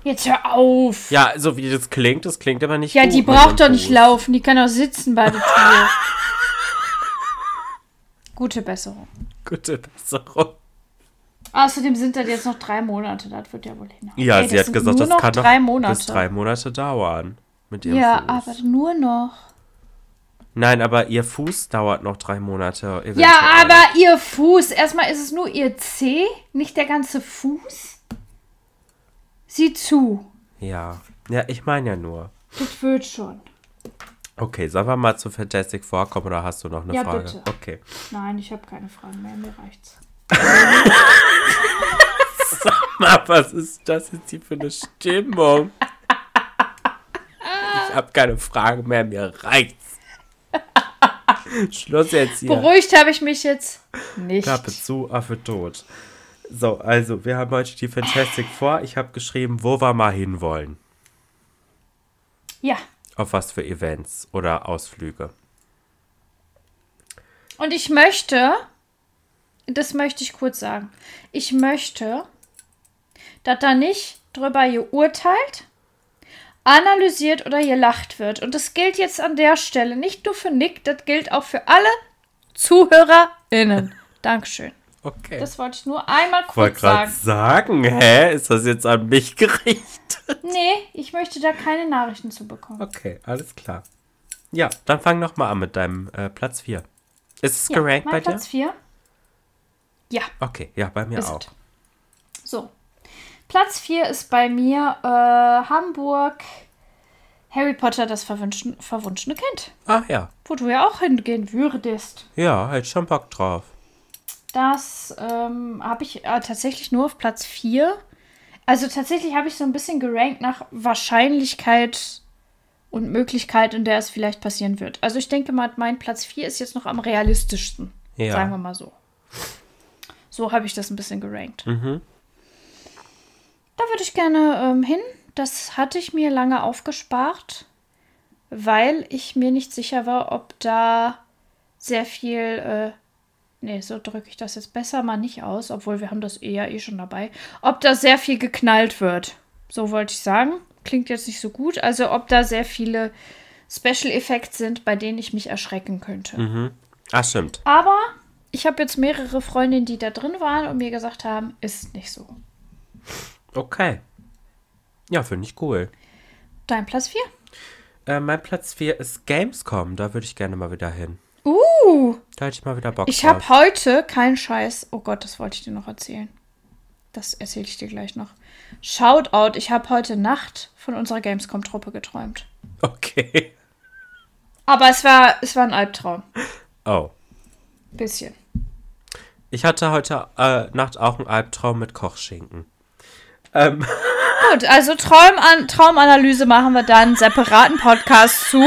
Jetzt hör auf. Ja, so wie das klingt, das klingt aber nicht Ja, die braucht doch nicht laufen. Die kann doch sitzen bei der Tür. Gute Besserung. Gute Besserung. Außerdem sind das jetzt noch drei Monate. Das wird ja wohl hin. Ja, Ey, sie das hat gesagt, das kann drei noch Monate. bis drei Monate dauern. Mit ihrem Ja, Fuß. aber nur noch. Nein, aber ihr Fuß dauert noch drei Monate. Eventuell. Ja, aber ihr Fuß. Erstmal ist es nur ihr Zeh, nicht der ganze Fuß. Sieh zu. Ja. Ja, ich meine ja nur. Das wird schon. Okay, sollen wir mal zu Fantastic vorkommen oder hast du noch eine Ja, Frage? bitte. Okay. Nein, ich habe keine Fragen mehr. Mir reicht's. Na, was ist das jetzt hier für eine Stimmung? Ich habe keine Fragen mehr, mir reicht's. Schluss jetzt hier. Beruhigt habe ich mich jetzt nicht. Klappe zu, Affe tot. So, also, wir haben heute die Fantastic vor. Ich habe geschrieben, wo wir mal hinwollen. Ja. Auf was für Events oder Ausflüge. Und ich möchte, das möchte ich kurz sagen, ich möchte, dass da nicht drüber geurteilt, analysiert oder gelacht wird. Und das gilt jetzt an der Stelle nicht nur für Nick, das gilt auch für alle ZuhörerInnen. Dankeschön. Okay. Das wollte ich nur einmal ich wollte kurz gerade sagen. sagen, hä? Ist das jetzt an mich gerichtet? Nee, ich möchte da keine Nachrichten zu bekommen. Okay, alles klar. Ja, dann fang noch mal an mit deinem äh, Platz 4. Ist es Ja, gerankt mein bei dir? Platz 4. Ja. Okay, ja, bei mir Ist auch. es. So. Platz 4 ist bei mir äh, Hamburg. Harry Potter, das verwunschene, Kind. Ah ja. Wo du ja auch hingehen würdest. Ja, hätte schon Bock drauf. Das ähm, habe ich äh, tatsächlich nur auf Platz 4. Also tatsächlich habe ich so ein bisschen gerankt nach Wahrscheinlichkeit und Möglichkeit, in der es vielleicht passieren wird. Also ich denke mal, mein Platz 4 ist jetzt noch am realistischsten. Ja. Sagen wir mal so. So habe ich das ein bisschen gerankt. Mhm. Da würde ich gerne ähm, hin. Das hatte ich mir lange aufgespart, weil ich mir nicht sicher war, ob da sehr viel. Äh, nee, so drücke ich das jetzt besser mal nicht aus, obwohl wir haben das eher eh schon dabei. Ob da sehr viel geknallt wird. So wollte ich sagen. Klingt jetzt nicht so gut. Also ob da sehr viele Special Effects sind, bei denen ich mich erschrecken könnte. Ah, stimmt. Aber ich habe jetzt mehrere Freundinnen, die da drin waren und mir gesagt haben, ist nicht so. Okay. Ja, finde ich cool. Dein Platz 4? Äh, mein Platz 4 ist Gamescom. Da würde ich gerne mal wieder hin. Uh, Da hätte ich mal wieder Bock ich habe heute keinen Scheiß. Oh Gott, das wollte ich dir noch erzählen. Das erzähle ich dir gleich noch. Shoutout, ich habe heute Nacht von unserer Gamescom-Truppe geträumt. Okay. Aber es war, es war ein Albtraum. Oh. Bisschen. Ich hatte heute äh, Nacht auch einen Albtraum mit Kochschinken. Ähm, Gut, also Trauman Traumanalyse machen wir dann einen separaten Podcast zu.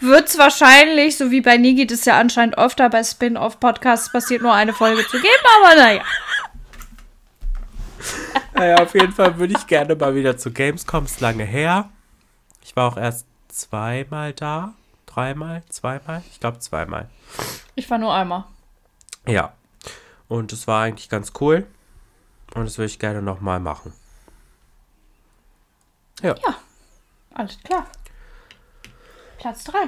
Wird es wahrscheinlich, so wie bei Nigi das ja anscheinend öfter bei Spin-off-Podcasts passiert, nur eine Folge zu geben, aber naja. naja, auf jeden Fall würde ich gerne mal wieder zu Gamescom. Ist lange her. Ich war auch erst zweimal da. Dreimal? Zweimal? Ich glaube zweimal. Ich war nur einmal. Ja. Und es war eigentlich ganz cool. Und das würde ich gerne nochmal machen. Ja. Ja, alles klar. Platz 3.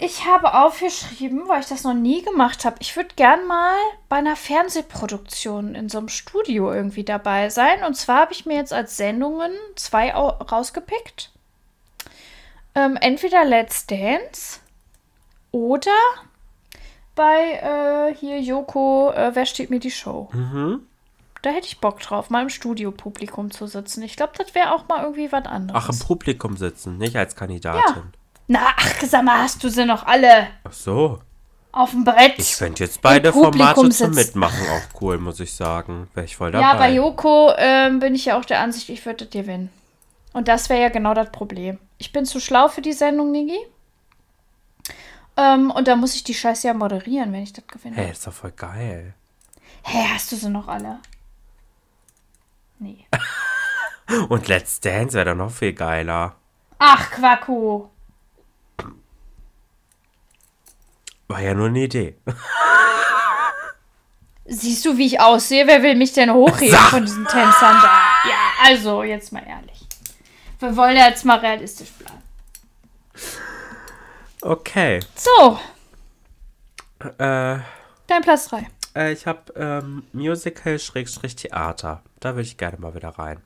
Ich habe aufgeschrieben, weil ich das noch nie gemacht habe. Ich würde gern mal bei einer Fernsehproduktion in so einem Studio irgendwie dabei sein. Und zwar habe ich mir jetzt als Sendungen zwei rausgepickt. Ähm, entweder Let's Dance oder bei äh, hier Joko, äh, wer steht mir die Show? Mhm. Da hätte ich Bock drauf, mal im Studiopublikum zu sitzen. Ich glaube, das wäre auch mal irgendwie was anderes. Ach, im Publikum sitzen, nicht als Kandidatin. Ja. Na, ach, sag mal, hast du sie noch alle? Ach so. Auf dem Brett. Ich fände jetzt beide Formate zum Mitmachen auch cool, muss ich sagen. Wäre ich voll dabei. Ja, bei Joko ähm, bin ich ja auch der Ansicht, ich würde gewinnen. Und das wäre ja genau das Problem. Ich bin zu schlau für die Sendung, Nigi. Ähm, und da muss ich die Scheiße ja moderieren, wenn ich das gewinne. Hey, ist doch voll geil. Hä, hey, hast du sie noch alle? Nee. Und Let's Dance wäre dann noch viel geiler. Ach, Quacko. War ja nur eine Idee. Siehst du, wie ich aussehe? Wer will mich denn hochheben Sag. von diesen Tänzern da? Ja, also, jetzt mal ehrlich. Wir wollen ja jetzt mal realistisch bleiben. Okay. So. Äh. Dein Platz 3. Äh, ich habe ähm, Musical-Theater. Da würde ich gerne mal wieder rein.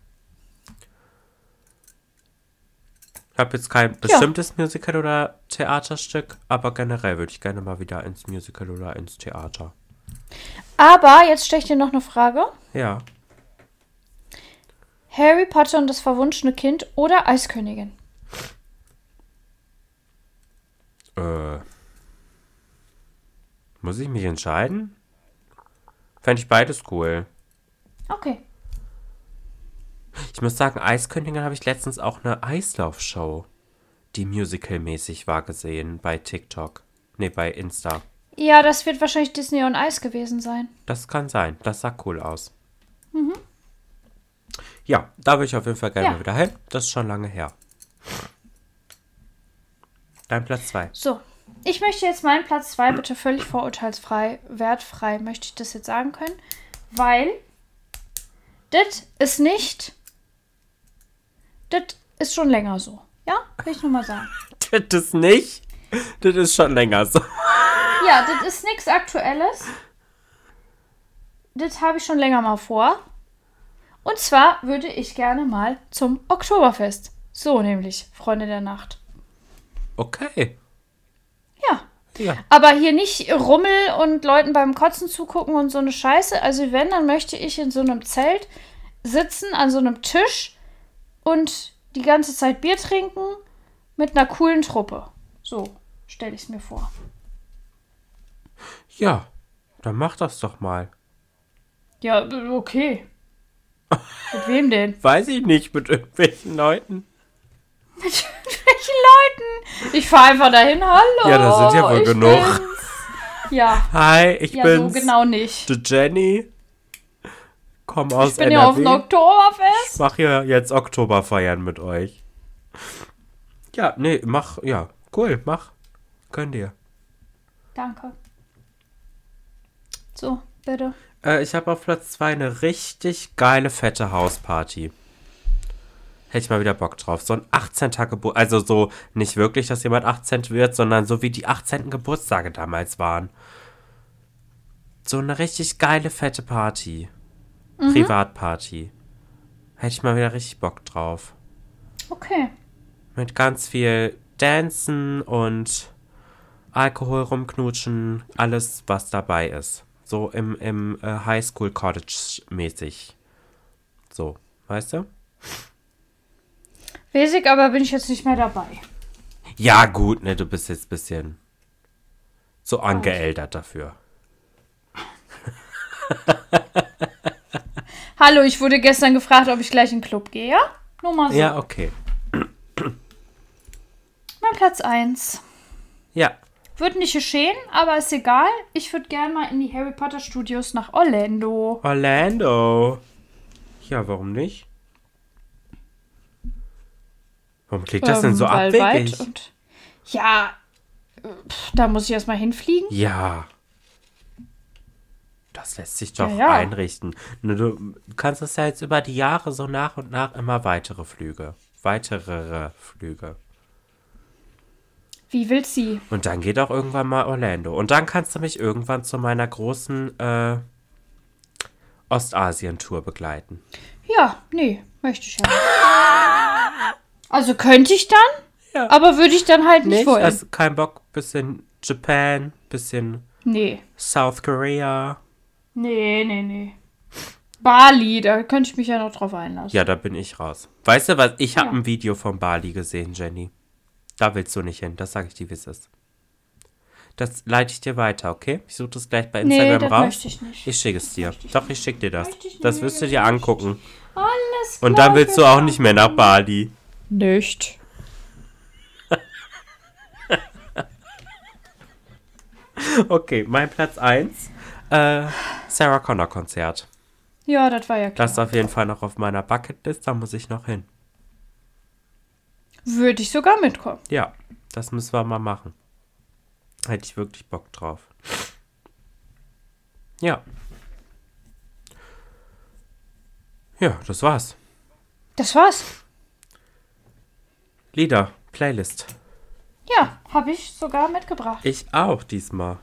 Ich habe jetzt kein bestimmtes ja. Musical oder Theaterstück, aber generell würde ich gerne mal wieder ins Musical oder ins Theater. Aber jetzt stelle ich dir noch eine Frage. Ja. Harry Potter und das verwunschene Kind oder Eiskönigin? Äh. Muss ich mich entscheiden? Fände ich beides cool. Okay. Ich muss sagen, Eiskönigin habe ich letztens auch eine Eislaufshow, die musicalmäßig war, gesehen bei TikTok. Ne, bei Insta. Ja, das wird wahrscheinlich Disney on Ice gewesen sein. Das kann sein. Das sah cool aus. Mhm. Ja, da würde ich auf jeden Fall gerne ja. wieder hin. Das ist schon lange her. Dein Platz 2. So, ich möchte jetzt meinen Platz 2 bitte völlig vorurteilsfrei, wertfrei, möchte ich das jetzt sagen können, weil das ist nicht, das ist schon länger so. Ja, will ich nur mal sagen. das ist nicht, das ist schon länger so. Ja, das ist nichts Aktuelles. Das habe ich schon länger mal vor. Und zwar würde ich gerne mal zum Oktoberfest. So nämlich, Freunde der Nacht. Okay. Ja. ja. Aber hier nicht Rummel und Leuten beim Kotzen zugucken und so eine Scheiße. Also wenn, dann möchte ich in so einem Zelt sitzen, an so einem Tisch und die ganze Zeit Bier trinken mit einer coolen Truppe. So stelle ich es mir vor. Ja, dann mach das doch mal. Ja, okay. mit wem denn? Weiß ich nicht, mit irgendwelchen Leuten. Ich fahre einfach dahin. Hallo. Ja, da sind ja wohl genug. Bin's. Ja. Hi, ich ja, bin so genau nicht. The Jenny. Komm aus Ich bin NRW. ja auf dem Oktoberfest. Ich mach hier jetzt Oktoberfeiern mit euch. Ja, nee, mach, ja, cool, mach. Könnt ihr. Danke. So, bitte. Äh, ich habe auf Platz 2 eine richtig geile, fette Hausparty. Hätte ich mal wieder Bock drauf. So ein 18. Geburt. Also so nicht wirklich, dass jemand 18 wird, sondern so wie die 18. Geburtstage damals waren. So eine richtig geile, fette Party. Mhm. Privatparty. Hätte ich mal wieder richtig Bock drauf. Okay. Mit ganz viel Dancen und Alkohol rumknutschen. Alles, was dabei ist. So im, im äh, Highschool Cottage mäßig. So, weißt du? Ich, aber bin ich jetzt nicht mehr dabei. Ja, gut, ne, du bist jetzt ein bisschen. So angeältert dafür. Hallo, ich wurde gestern gefragt, ob ich gleich in den Club gehe, ja? Nur mal so. Ja, okay. Mein Platz 1. Ja. Wird nicht geschehen, aber ist egal. Ich würde gerne mal in die Harry Potter Studios nach Orlando. Orlando. Ja, warum nicht? Warum klingt das denn so Ähm, weil weit abwegig? Und ja, pf, da muss ich erstmal hinfliegen. Ja. Das lässt sich doch Ja, ja. einrichten. Du kannst es ja jetzt über die Jahre so nach und nach immer weitere Flüge. Weitere Flüge. Wie will sie? Und dann geht auch irgendwann mal Orlando. Und dann kannst du mich irgendwann zu meiner großen äh, Ostasien-Tour begleiten. Ja, nee, möchte ich ja. Also könnte ich dann, Ja. aber würde ich dann halt nicht, Nicht? wollen. Also kein Bock. Bisschen Japan, bisschen nee, South Korea. nee, nee, nee. Bali, da könnte ich mich ja noch drauf einlassen. Ja, da bin ich raus. Weißt du was? Ich habe Ja. ein Video von Bali gesehen, Jenny. Da willst du nicht hin. Das sage ich dir, wie es ist. Das leite ich dir weiter, okay? Ich suche das gleich bei nee, Instagram das raus. möchte ich nicht. Ich schicke es dir. Doch, ich schicke dir das. Ich Das wirst du dir angucken. Alles Und klar, dann willst du auch nicht mehr nach Bali. Nicht. Okay, mein Platz 1. Äh, Sarah Connor Konzert. Ja, das war ja klar. Das ist auf jeden Fall noch auf meiner Bucketlist. Da muss ich noch hin. Würde ich sogar mitkommen. Ja, das müssen wir mal machen. Hätte ich wirklich Bock drauf. Ja. Ja, das war's. Das war's. Lieder, Playlist. Ja, habe ich sogar mitgebracht. Ich auch diesmal.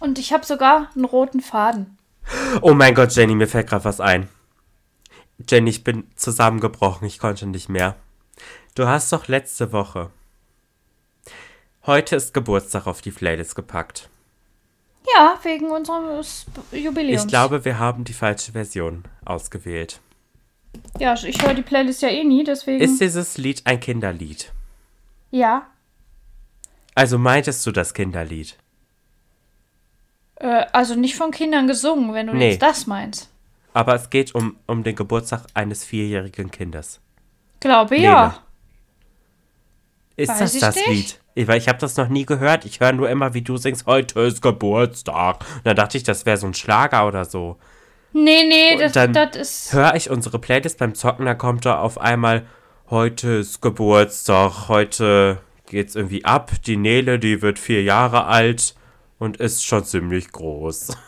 Und ich habe sogar einen roten Faden. Oh mein Gott, Jenny, mir fällt gerade was ein. Jenny, ich bin zusammengebrochen. Ich konnte nicht mehr. Du hast doch letzte Woche. Heute ist Geburtstag auf die Playlist gepackt. Ja, wegen unseres Jubiläums. Ich glaube, wir haben die falsche Version ausgewählt. Ja, ich höre die Playlist ja eh nie, deswegen. Ist dieses Lied ein Kinderlied? ja. Also meintest du das Kinderlied? Äh, also nicht von Kindern gesungen, wenn du Nee. jetzt das meinst. Aber es geht um, um den Geburtstag eines vierjährigen Kindes. Glaube Nele. ja. Ist Weiß das das nicht. Lied? Ich, weil ich habe das noch nie gehört. Ich höre nur immer, wie du singst, heute ist Geburtstag. Und dann dachte ich, das wäre so ein Schlager oder so. Nee, nee, das, dann das ist. Höre ich unsere Playlist beim Zocken, da kommt da auf einmal, heute ist Geburtstag, heute geht's irgendwie ab. Die Nele, die wird vier Jahre alt und ist schon ziemlich groß.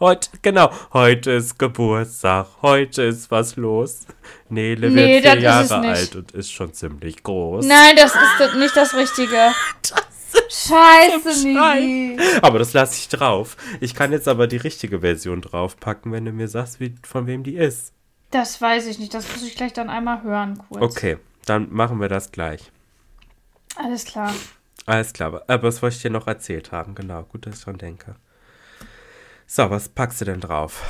Heute, genau, heute ist Geburtstag, heute ist was los. Nele Nee, wird vier Jahre alt und ist schon ziemlich groß. Nein, das ist nicht das Richtige. Scheiße, Niki. Aber das lasse ich drauf. Ich kann jetzt aber die richtige Version draufpacken, wenn du mir sagst, wie, von wem die ist. Das weiß ich nicht. Das muss ich gleich dann einmal hören, kurz. Okay, dann machen wir das gleich. Alles klar. Alles klar, aber das wollte ich dir noch erzählt haben. Genau, gut, dass ich schon denke. So, was packst du denn drauf?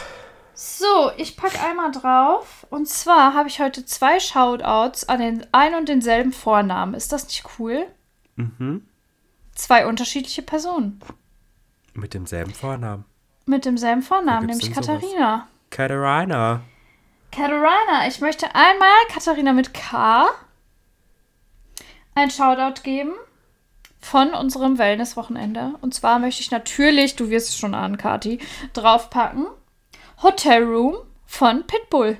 So, ich pack einmal drauf. Und zwar habe ich heute zwei Shoutouts an den ein und denselben Vornamen. Ist das nicht cool? Mhm. Zwei unterschiedliche Personen. Mit demselben Vornamen. Mit demselben Vornamen, nämlich denn sowas? Katharina. Katharina. Katharina, ich möchte einmal Katharina mit K ein Shoutout geben von unserem Wellness-Wochenende. Und zwar möchte ich natürlich, du wirst es schon ahnen, Kati, draufpacken. Hotel Room von Pitbull.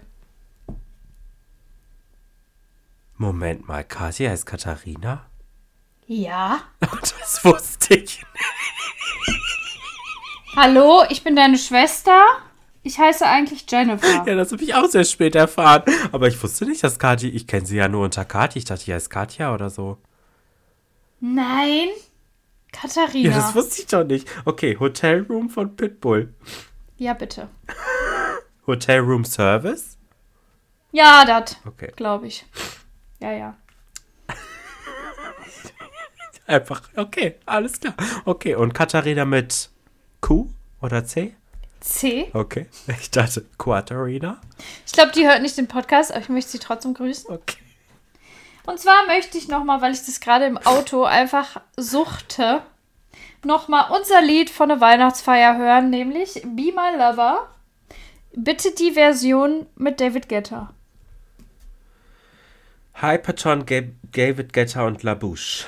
Moment mal, Katja heißt Katharina? Ja. Das wusste ich. Hallo, ich bin deine Schwester. Ich heiße eigentlich Jennifer. Ja, das habe ich auch sehr spät erfahren. Aber ich wusste nicht, dass Kathi, ich kenne sie ja nur unter Kathi. Ich dachte, die heißt Katja oder so. Nein, Katharina. Ja, das wusste ich doch nicht. Okay, Hotel Room von Pitbull. ja, bitte. Hotel Room Service? Ja, das, Okay. glaube ich. Ja, ja. Einfach, okay, alles klar. Okay, und Katharina mit Q oder C? C. Okay. Ich dachte, Quatarina. Ich glaube, die hört nicht den Podcast, aber ich möchte sie trotzdem grüßen. Okay. Und zwar möchte ich nochmal, weil ich das gerade im Auto einfach suchte, nochmal unser Lied von der Weihnachtsfeier hören, nämlich Be My Lover. Bitte die Version mit David Guetta. Hyperton, Ga- David Guetta und LaBouche.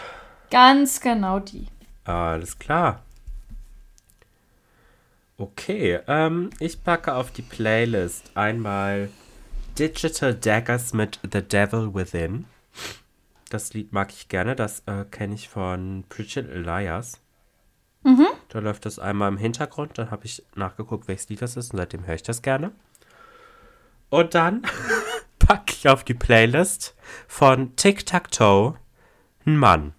Ganz genau die. Alles klar. Okay, ähm, ich packe auf die Playlist einmal Digital Daggers mit The Devil Within. Das Lied mag ich gerne, das äh, kenne ich von Pretty Little Liars. Da läuft das einmal im Hintergrund, dann habe ich nachgeguckt, welches Lied das ist und seitdem höre ich das gerne. Und dann packe ich auf die Playlist von Tic Tac Toe ein Mann.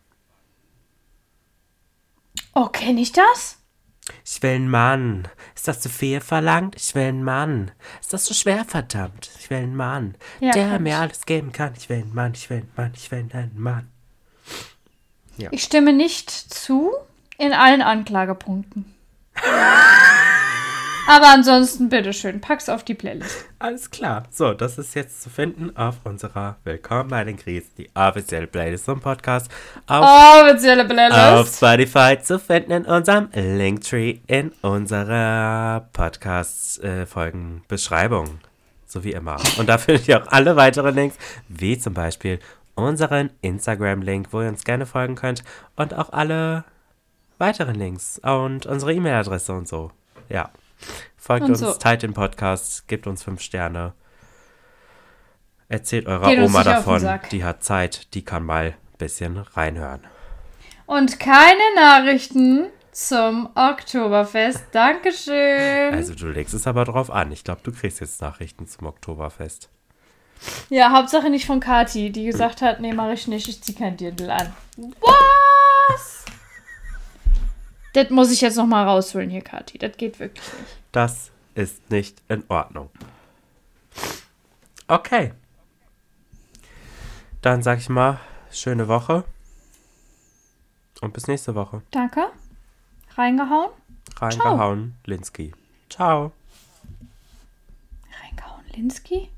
Oh, kenne ich das? Ich will einen Mann. Ist das zu viel verlangt? Ich will einen Mann. Ist das zu schwer, verdammt? Ich will einen Mann. Ja, der mir ich. alles geben kann. Ich will einen Mann, ich will einen Mann, ich will einen Mann. Ich stimme nicht zu in allen Anklagepunkten. Aber ansonsten, bitteschön, pack's auf die Playlist. Alles klar. So, das ist jetzt zu finden auf unserer Willkommen bei den Gries, die offizielle Playlist zum Podcast. Auf, Offizielle auf Playlist. Spotify zu finden in unserem Linktree in unserer Podcast-Folgen-Beschreibung. So wie immer. Und da findet ihr auch alle weiteren Links, wie zum Beispiel unseren Instagram-Link, wo ihr uns gerne folgen könnt. Und auch alle weiteren Links und unsere E-Mail-Adresse und so. Ja. Folgt Und uns, so. teilt den Podcast, gebt uns fünf Sterne. Erzählt eurer Geht Oma davon, die hat Zeit, die kann mal ein bisschen reinhören. Und keine Nachrichten zum Oktoberfest. Dankeschön. Also du legst es aber drauf an. Ich glaube, du kriegst jetzt Nachrichten zum Oktoberfest. Ja, Hauptsache nicht von Kati, die gesagt hat, nee, mach ich nicht, ich zieh kein Dirndl an. Was? Das muss ich jetzt noch mal rausholen hier, Kati. Das geht wirklich nicht. Das ist nicht in Ordnung. Okay. Dann sag ich mal, schöne Woche. Und bis nächste Woche. Danke. Reingehauen? Reingehauen, Linsky. Ciao. Reingehauen, Linsky?